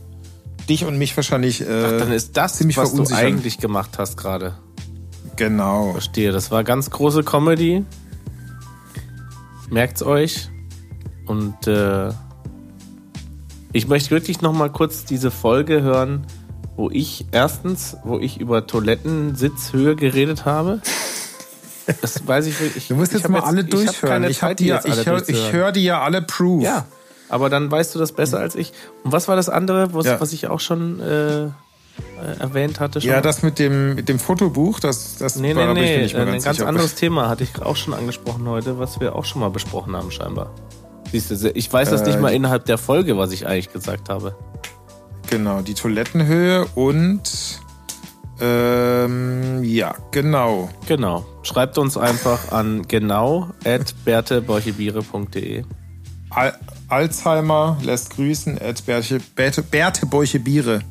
S1: dich und mich wahrscheinlich äh,
S2: Dann ist das,
S1: ziemlich
S2: was du eigentlich gemacht hast gerade.
S1: Genau.
S2: Verstehe, das war ganz große Comedy. Merkt's euch. Und äh, ich möchte wirklich noch mal kurz diese Folge hören, wo ich erstens, wo ich über Toilettensitzhöhe geredet habe. Das weiß ich wirklich. [laughs]
S1: Du musst jetzt mal alle
S2: ich hab
S1: durchhören.
S2: keine
S1: Ich, hab
S2: Zeit,
S1: die, ja-
S2: jetzt alle
S1: ich höre hör die ja alle proof.
S2: Ja, aber dann weißt du das besser als ich. Und was war das andere, was,
S1: Ja.
S2: was ich auch schon äh, äh, erwähnt hatte? Schon?
S1: Ja, das mit dem, mit dem Fotobuch, das, das
S2: Nee,
S1: war,
S2: nee,
S1: bin ich
S2: nee.
S1: nicht mehr
S2: Ein
S1: ganz
S2: ganz anderes Thema hatte ich auch schon angesprochen heute, was wir auch schon mal besprochen haben, scheinbar. Siehst du, ich weiß das
S1: Äh,
S2: nicht mal innerhalb der Folge, was ich eigentlich gesagt habe.
S1: Genau, die Toilettenhöhe und ähm, ja, genau.
S2: Genau. Schreibt uns einfach an genau at.
S1: Al Alzheimer lässt grüßen at Berthe, Berthe, Berthe Beuche Biere.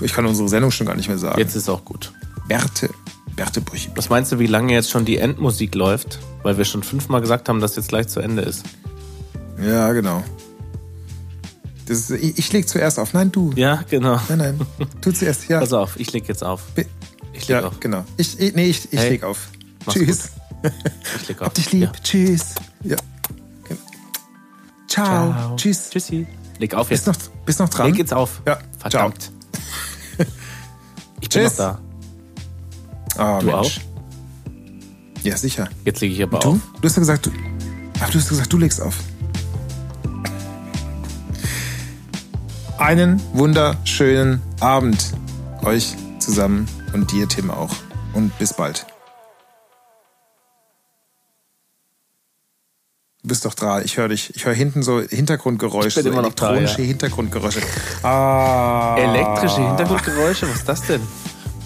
S1: Ich kann unsere Sendung schon gar nicht mehr sagen.
S2: Jetzt ist auch gut.
S1: Berthe, Berthe Beuche.
S2: Was meinst du, wie lange jetzt schon die Endmusik läuft? Weil wir schon fünfmal gesagt haben, dass jetzt gleich zu Ende ist.
S1: Ja, genau. Ist, ich, ich leg zuerst auf. Nein, du.
S2: Ja, genau.
S1: Nein, nein. Du zuerst. Ja,
S2: Pass auf, ich leg jetzt auf. Ich leg
S1: ja
S2: auf.
S1: genau. Ich, ich, nee, ich, ich
S2: Hey,
S1: leg auf.
S2: mach's
S1: Tschüss.
S2: Ich leg [laughs] auf.
S1: Hab dich lieb.
S2: Ja.
S1: Tschüss. Ja. Ciao.
S2: Ciao.
S1: Tschüss.
S2: Tschüssi. Leg auf
S1: Bist
S2: jetzt.
S1: noch, bist noch dran?
S2: Leg jetzt auf.
S1: Ja,
S2: Verdammt. [laughs] Ich bin noch
S1: Tschüss.
S2: da.
S1: Ah,
S2: Du
S1: Mensch. Ja, sicher.
S2: Jetzt lege ich aber
S1: Du?
S2: auf.
S1: Du hast ja gesagt, du. Ach, du hast gesagt, du legst auf. Einen wunderschönen Abend euch zusammen und dir, Tim, auch. Und bis bald. Du bist doch da. Ich höre dich. Ich höre hinten so Hintergrundgeräusche.
S2: Ich bin
S1: so
S2: immer noch da,
S1: elektronische
S2: ja.
S1: Hintergrundgeräusche. [laughs] Ah.
S2: Elektrische Hintergrundgeräusche, was ist das denn?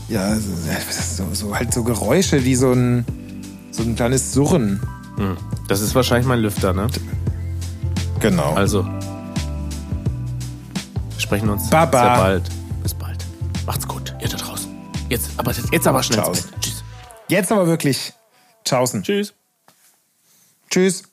S1: Ja, so, so, so halt so Geräusche, die so ein, so ein kleines Surren.
S2: Hm. Das ist wahrscheinlich mein Lüfter, ne?
S1: Genau.
S2: Also. Sprechen uns
S1: Baba.
S2: sehr bald. Bis bald. Macht's gut, ihr da draußen. Jetzt aber, jetzt aber schnell. Tschüss.
S1: Jetzt aber wirklich. Tschaußen.
S2: Tschüss.
S1: Tschüss.